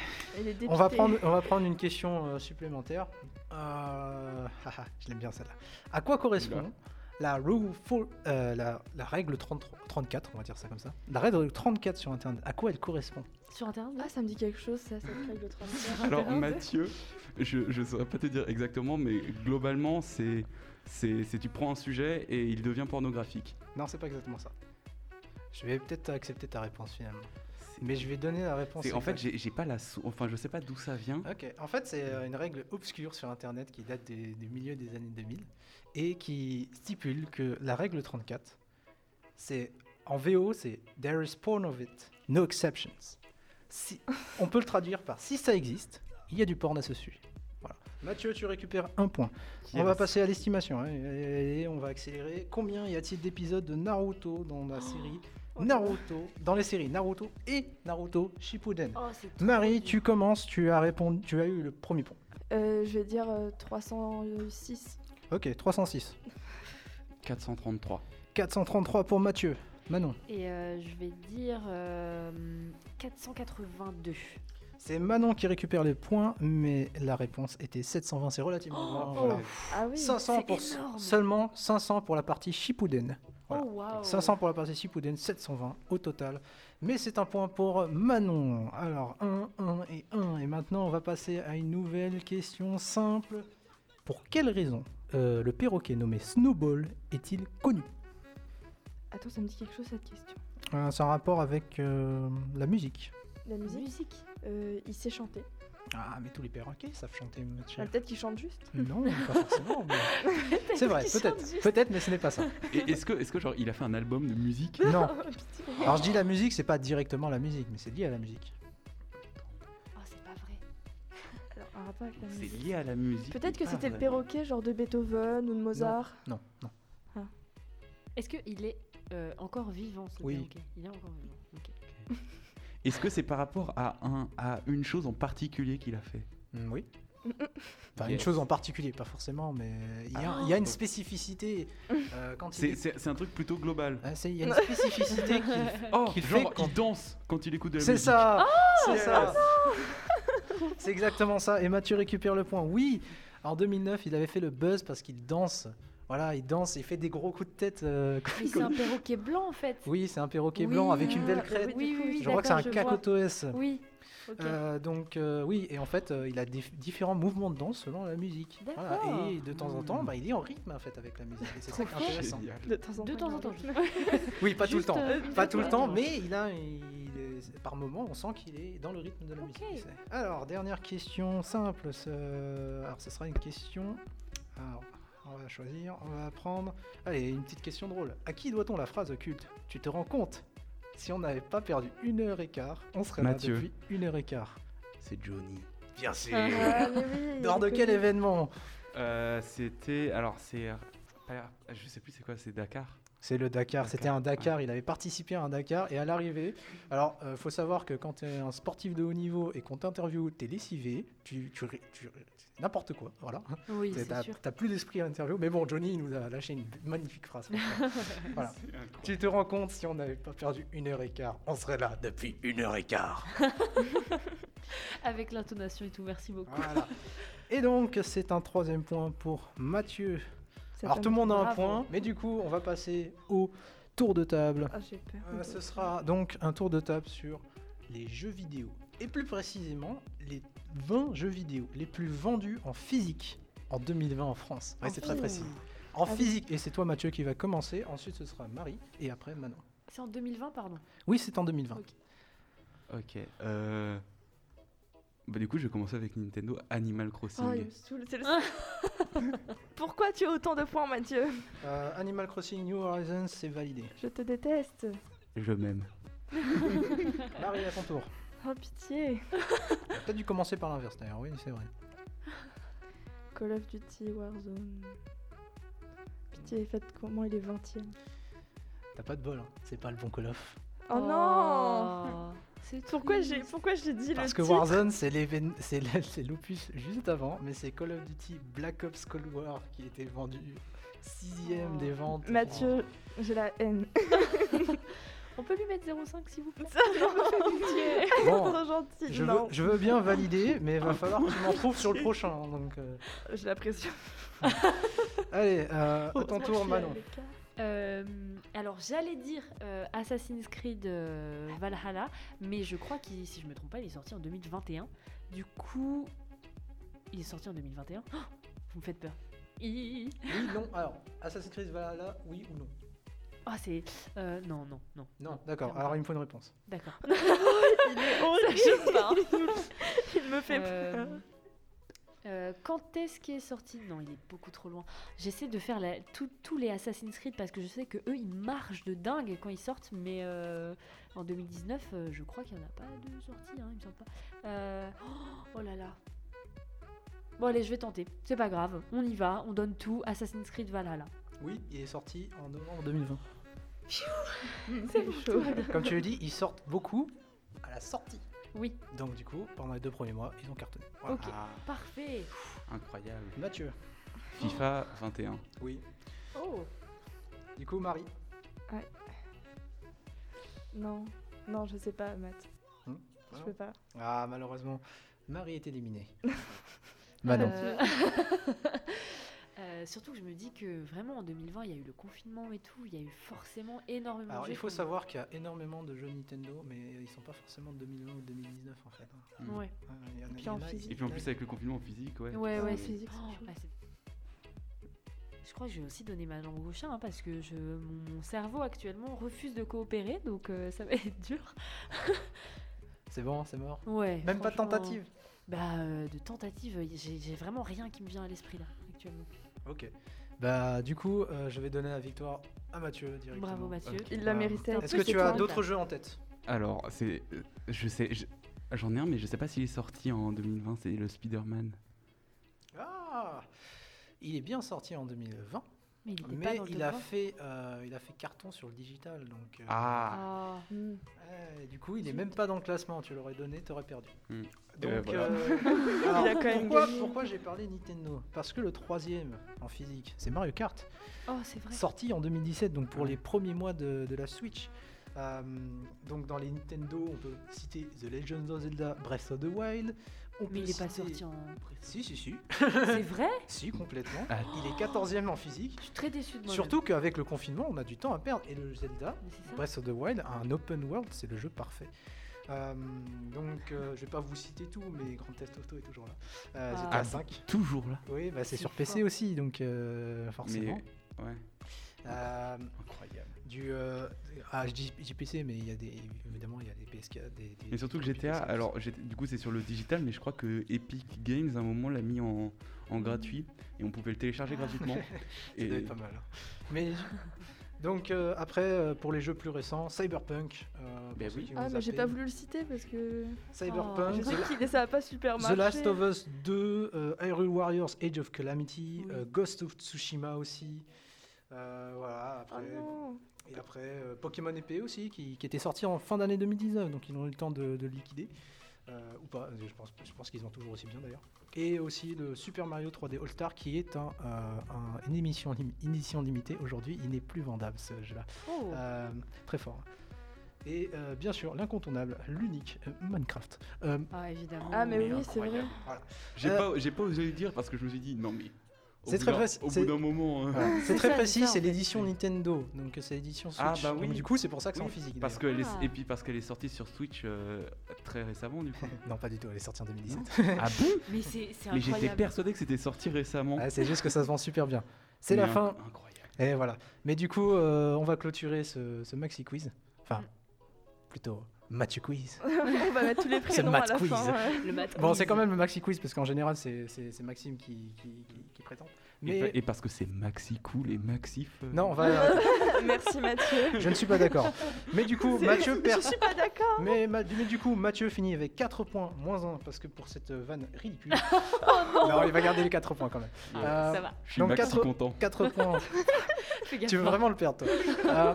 On va prendre, on va prendre une question euh, supplémentaire. Euh, haha, je l'aime bien celle-là. À quoi correspond la, rule for- euh, la, la règle 33 34, on va dire ça comme ça. La règle 34 sur Internet. À quoi elle correspond? Sur Internet? Ah, ça me dit quelque chose, ça, cette règle de transfert. Alors, Mathieu, je ne saurais pas te dire exactement, mais globalement, c'est tu prends un sujet et il devient pornographique. Non, c'est pas exactement ça. Je vais peut-être accepter ta réponse finalement. Mais je vais donner la réponse. En fait, j'ai pas la. sou- Enfin, je sais pas d'où ça vient. Ok, en fait, c'est euh, une règle obscure sur Internet qui date des- du milieu des années 2000 et qui stipule que la règle 34, c'est en VO, c'est There is porn of it, no exceptions. Si, on peut le traduire par si ça existe, il y a du porn à ce sujet. Voilà. Mathieu, tu récupères un point. On va passer à l'estimation. hein. Allez, on va accélérer. Combien y a-t-il d'épisodes de Naruto dans la série Naruto, dans les séries Naruto et Naruto Shippuden Oh, Marie, tu commences, tu as répondu, tu as eu le premier point. Euh, je vais dire euh, 306. Ok, 306. 433. 433 pour Mathieu. Manon. Et euh, je vais dire euh, 482. C'est Manon qui récupère les points, mais la réponse était 720, c'est relativement loin, voilà. Ah oui. 500 c'est pour s- énorme. seulement 500 pour la partie Shippuden. Voilà. Oh, waouh. 500 pour la partie Shippuden, 720 au total. Mais c'est un point pour Manon. Alors 1, 1 et 1. Et maintenant on va passer à une nouvelle question simple. Pour quelle raison euh, le perroquet nommé Snowball est-il connu? Attends, ça me dit quelque chose cette question. Euh, C'est un rapport avec euh, la musique. La musique, Musique? euh, il sait chanter. Ah, mais tous les perroquets savent chanter, Mathieu. Ah, Peut-être qu'il chante juste. Non, pas forcément. mais- C'est vrai, peut-être. Peut-être, mais ce n'est pas ça. Et est-ce que, est que genre, il a fait un album de musique Non. Pitié. Alors je dis la musique, c'est pas directement la musique, mais c'est lié à la musique. Oh, c'est pas vrai. Alors, un rapport avec la C'est lié à la musique. Peut-être que c'était le perroquet, genre de Beethoven ou de Mozart. Non, non. Est-ce qu'il est euh, encore vivant ce Oui. perroquet? Il est encore vivant. ok. Est-ce que c'est par rapport à, un, à une chose en particulier qu'il a fait Mm, oui. Enfin, une Yes. chose en particulier, pas forcément, mais il y, a- Ah. il y a une spécificité euh, quand il C'est est- c'est- c'est un truc plutôt global. Ah, c'est- Il y a une spécificité qui. Oh, Qu'il genre, quand- il danse quand il écoute de la C'est musique. ça C'est Yes. ça C'est exactement ça. Et Mathieu récupère le point. Oui En 2009, il avait fait le buzz parce qu'il danse. Voilà, il danse, il fait des gros coups de tête. euh, il- c'est un perroquet blanc en fait. Oui, c'est un perroquet Oui, blanc avec une ah, belle bah crête. Oui, oui, oui. je crois que c'est un cacotoès. Oui. Euh, donc euh, oui, et en fait, euh, il a différents mouvements de danse selon la musique. Voilà, D'accord. Et de temps en temps, bah, il est en rythme en fait avec la musique. Et c'est ça qui est intéressant. De temps en De temps. temps en temps. Oui, pas tout le temps. euh, Pas tout le temps, mais il a, il est- par moment, on sent qu'il est dans le rythme de la musique. Alors, dernière question simple. ce- Alors, ce sera une question. Alors, on va choisir. On va prendre. Allez, une petite question drôle. À qui doit-on la phrase culte Tu te rends compte? Si on n'avait pas perdu une heure et quart, on serait Mathieu. là depuis une heure et quart. C'est Johnny. Bien sûr. Ah, oui, Lors de quel événement? Euh, C'était. Alors, c'est. Je sais plus c'est quoi, c'est Dakar? C'est le Dakar. Dakar, C'était un Dakar. Il avait participé à un Dakar et à l'arrivée. Alors, il faut savoir que quand tu es un sportif de haut niveau et qu'on t'interviewe, tu es lessivé, tu, n'importe quoi. Voilà. Oui, c'est T'as sûr. t'as plus d'esprit à l'interview. Mais bon, Johnny il nous a lâché une magnifique phrase. voilà. Tu te rends compte, si on n'avait pas perdu une heure et quart, on serait là depuis une heure et quart. Avec l'intonation et tout, merci beaucoup. Voilà. Et donc, c'est un troisième point pour Mathieu. Alors, tout le monde a un point, mais du coup, on va passer au tour de table. Ah, j'ai peur. Euh, ce sera donc un tour de table sur les jeux vidéo. Et plus précisément, les 20 jeux vidéo les plus vendus en physique en 2020 en France. Ouais, En c'est très physique. précis. En Ah oui. physique. Et c'est toi, Mathieu, qui va commencer. Ensuite, ce sera Marie. Et après, Manon. C'est en 2020, pardon. Oui, c'est en 2020. Ok. Ok. Euh... Bah, du coup, je vais commencer avec Nintendo Animal Crossing. Oh, il me saoule, c'est le- Pourquoi tu as autant de points, Mathieu Euh, Animal Crossing New Horizons, c'est validé. Je te déteste. Je m'aime. Marie, à ton tour. Oh, pitié. T'as peut-être dû commencer par l'inverse d'ailleurs, oui, c'est vrai. Call of Duty Warzone. Pitié, faites comment il est 20 e T'as pas de bol, hein. c'est pas le bon Call of. Oh, non C'est Pourquoi j'ai pourquoi j'ai dit Parce le que titre Warzone, c'est c'est l'opus juste avant, mais c'est Call of Duty Black Ops Cold War qui était vendu sixième Oh. des ventes. Mathieu, j'ai la haine. On peut lui mettre 0,5 s'il vous plaît Bon, Trop gentil. je veux, non, je veux bien valider, mais il va falloir que tu m'en trouves sur le prochain. hein, Donc, euh, j'ai la pression. Allez, euh, à ton tour, je Manon. Euh, alors j'allais dire euh, Assassin's Creed euh, Valhalla, mais je crois qu'il, si je me trompe pas, il est sorti en 2021. Du coup, il est sorti en 2021. Oh, vous me faites peur. Oui, non. Alors, Assassin's Creed Valhalla, oui ou non? Ah c'est euh, non non non. Non, d'accord. Alors, pas. il me faut une réponse. D'accord. Il est horrible. Je sais pas. Il me fait Euh, peur. Euh, quand est-ce qu'il est sorti? Non, il est beaucoup trop loin. J'essaie de faire la- tout- tous les Assassin's Creed parce que je sais que eux ils marchent de dingue quand ils sortent, mais euh, en 2019, euh, je crois qu'il n'y en a pas de sortie, hein, il me semble pas. Euh, oh, oh là là. Bon allez, je vais tenter. C'est pas grave, on y va, on donne tout. Assassin's Creed Valhalla. Oui, il est sorti en novembre 2020. C'est chaud. Comme tu le dis, ils sortent beaucoup à la sortie. Oui, Donc, du coup, pendant les deux premiers mois, ils ont cartonné. Voilà. ok, Ah, parfait. incroyable. Mathieu. FIFA 21. Oui. Oh, Du coup, Marie. Non, non, je sais pas, Matt. Hmm, Je peux pas. Ah, malheureusement, Marie est éliminée. Manon. Euh, euh, surtout que je me dis que vraiment en 2020 il y a eu le confinement et tout, il y a eu forcément énormément Alors, de jeux. il faut savoir qu'il y a énormément de jeux Nintendo, mais ils sont pas forcément de 2020 ou 2019 en fait. hein. Mm. Ouais, Ah, a- puis en physique. Et puis en plus, avec le confinement physique, ouais. ouais, Ah, ouais. c'est- physique, Oh, bah, je crois que je vais aussi donner ma langue au chat hein, parce que je, mon, cerveau actuellement refuse de coopérer donc euh, ça va être dur. C'est bon, c'est mort. Ouais. Même pas de tentative. Bah euh, de tentative, j'ai j'ai vraiment rien qui me vient à l'esprit là actuellement. Ok. Bah, du coup, euh, je vais donner la victoire à Mathieu directement. Bravo Mathieu. Il l'a Voilà. mérité. Est-ce que tu as d'autres jeux en tête? Alors, c'est. euh, Je sais. je- J'en ai un, mais je sais pas s'il est sorti en 2020. C'est le Spider-Man. Ah Il est bien sorti en 2020, Mais il était pas mais dans le il top a, 20. fait, euh, il a fait carton sur le digital. Donc, euh, Ah Ah. Hmm. du coup, il est même pas dans le classement. Tu l'aurais donné, tu aurais perdu. Hmm. Donc, Euh, voilà. euh, alors, Il a quand même pourquoi, gagné. pourquoi j'ai parlé Nintendo? Parce que le troisième en physique, c'est Mario Kart. Oh c'est vrai. sorti en 2017, donc pour Ouais. les premiers mois de, de la Switch. Euh, donc dans les Nintendo, on peut citer The Legend of Zelda Breath of the Wild. On Mais il est pas sorti en. Si, si, si. C'est vrai si, complètement. Ah. Il est 14e en physique. Je suis très déçue de moi. Surtout qu'avec le confinement, on a du temps à perdre. Et le Zelda. Breath of the Wild, un open world, c'est le jeu parfait. Euh, donc euh, je vais pas vous citer tout, mais Grand Theft Auto est toujours là. Euh, Ah. GTA Ah, 5. Toujours là. Oui, bah, c'est sur PC aussi, donc euh, forcément. Mais. Ouais. Euh, Incroyable. Du euh, ah, je dis JPC mais il y a des évidemment il y a des PS4 des, des- Mais surtout que GTA, PS4. alors du coup c'est sur le digital, mais je crois que Epic Games à un moment l'a mis en, en gratuit et on pouvait le télécharger gratuitement. Ça doit être pas mal hein. mais Donc euh, après, euh, pour les jeux plus récents, Cyberpunk. euh, Ben oui. Ah, mais j'ai pas voulu le citer parce que. Cyberpunk, Je The, sais qu'il ça a pas super The marché. Last of Us 2, euh, Hyrule Warriors Age of Calamity, Oui. euh, Ghost of Tsushima aussi. Euh, voilà, Oh après, non. et après euh, Pokémon épée aussi, qui, qui était sorti en fin d'année 2019, donc ils ont eu le temps de, de liquider. Euh, ou pas, je pense, je pense qu'ils ont toujours aussi bien d'ailleurs. Et aussi le Super Mario 3D All-Star qui est un, euh, un- une, émission, lim- une édition limitée aujourd'hui. Il n'est plus vendable ce jeu-là. Oh. Euh, très fort. Et euh, bien sûr, l'incontournable, l'unique euh, Minecraft. Euh, Ah, évidemment. Ah, mais Mais oui, c'est vrai. voilà. J'ai Euh, pas, j'ai pas osé le dire parce que je me suis dit non mais. C'est très vrai, Au c'est- bout d'un moment. hein. Voilà. C'est très ça, précis, c'est l'édition Nintendo, donc c'est l'édition Switch. Ah, bah Donc, oui. du coup, c'est pour ça que c'est en physique. Parce qu'elle est- Ah. et puis parce qu'elle est sortie sur Switch euh, très récemment du coup. Non, pas du tout, elle est sortie en 2017. ah bon? Mais c'est c'est Mais j'étais persuadé que c'était sorti récemment. Ah, c'est juste que ça se vend super bien. C'est Mais la inc- fin. Incroyable. Et voilà. Mais du coup, euh, on va clôturer ce, ce maxi quiz. Enfin, plutôt Mathieu quiz. On va mettre tous les C'est prénoms Matt à la Quiz. fin. ouais. Le mat Bon, c'est quand même le maxi quiz parce qu'en général, c'est Maxime qui, qui, qui- qui prétend. Et, Mais pa- et parce que c'est maxi cool et maxi fun. non, on va. Merci Mathieu. je ne suis pas d'accord. Mais du coup, Mathieu perd. Je suis pas d'accord. Mais, Ma- mais du coup, Mathieu finit avec 4 points, moins 1, parce que pour cette euh, vanne ridicule. Oh non, il va garder les 4 points quand même. Ah, Euh, Ça va. Je suis donc maxi quatre- content. 4 points. Tu veux vraiment le perdre, toi. Euh,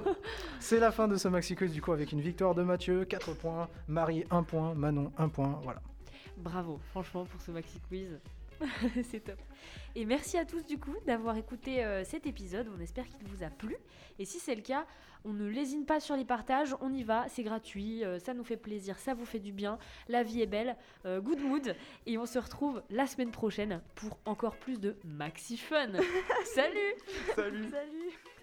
c'est la fin de ce maxi quiz, du coup, avec une victoire de Mathieu, 4 points. Marie, 1 point. Manon, 1 point. Voilà. Bravo, franchement, pour ce maxi quiz. c'est top. Et merci à tous du coup d'avoir écouté euh, cet épisode. On espère qu'il vous a plu. Et si c'est le cas, on ne lésine pas sur les partages. On y va, c'est gratuit, euh, ça nous fait plaisir, ça vous fait du bien. La vie est belle, euh, good mood. Et on se retrouve la semaine prochaine pour encore plus de maxi fun. Salut Salut Salut.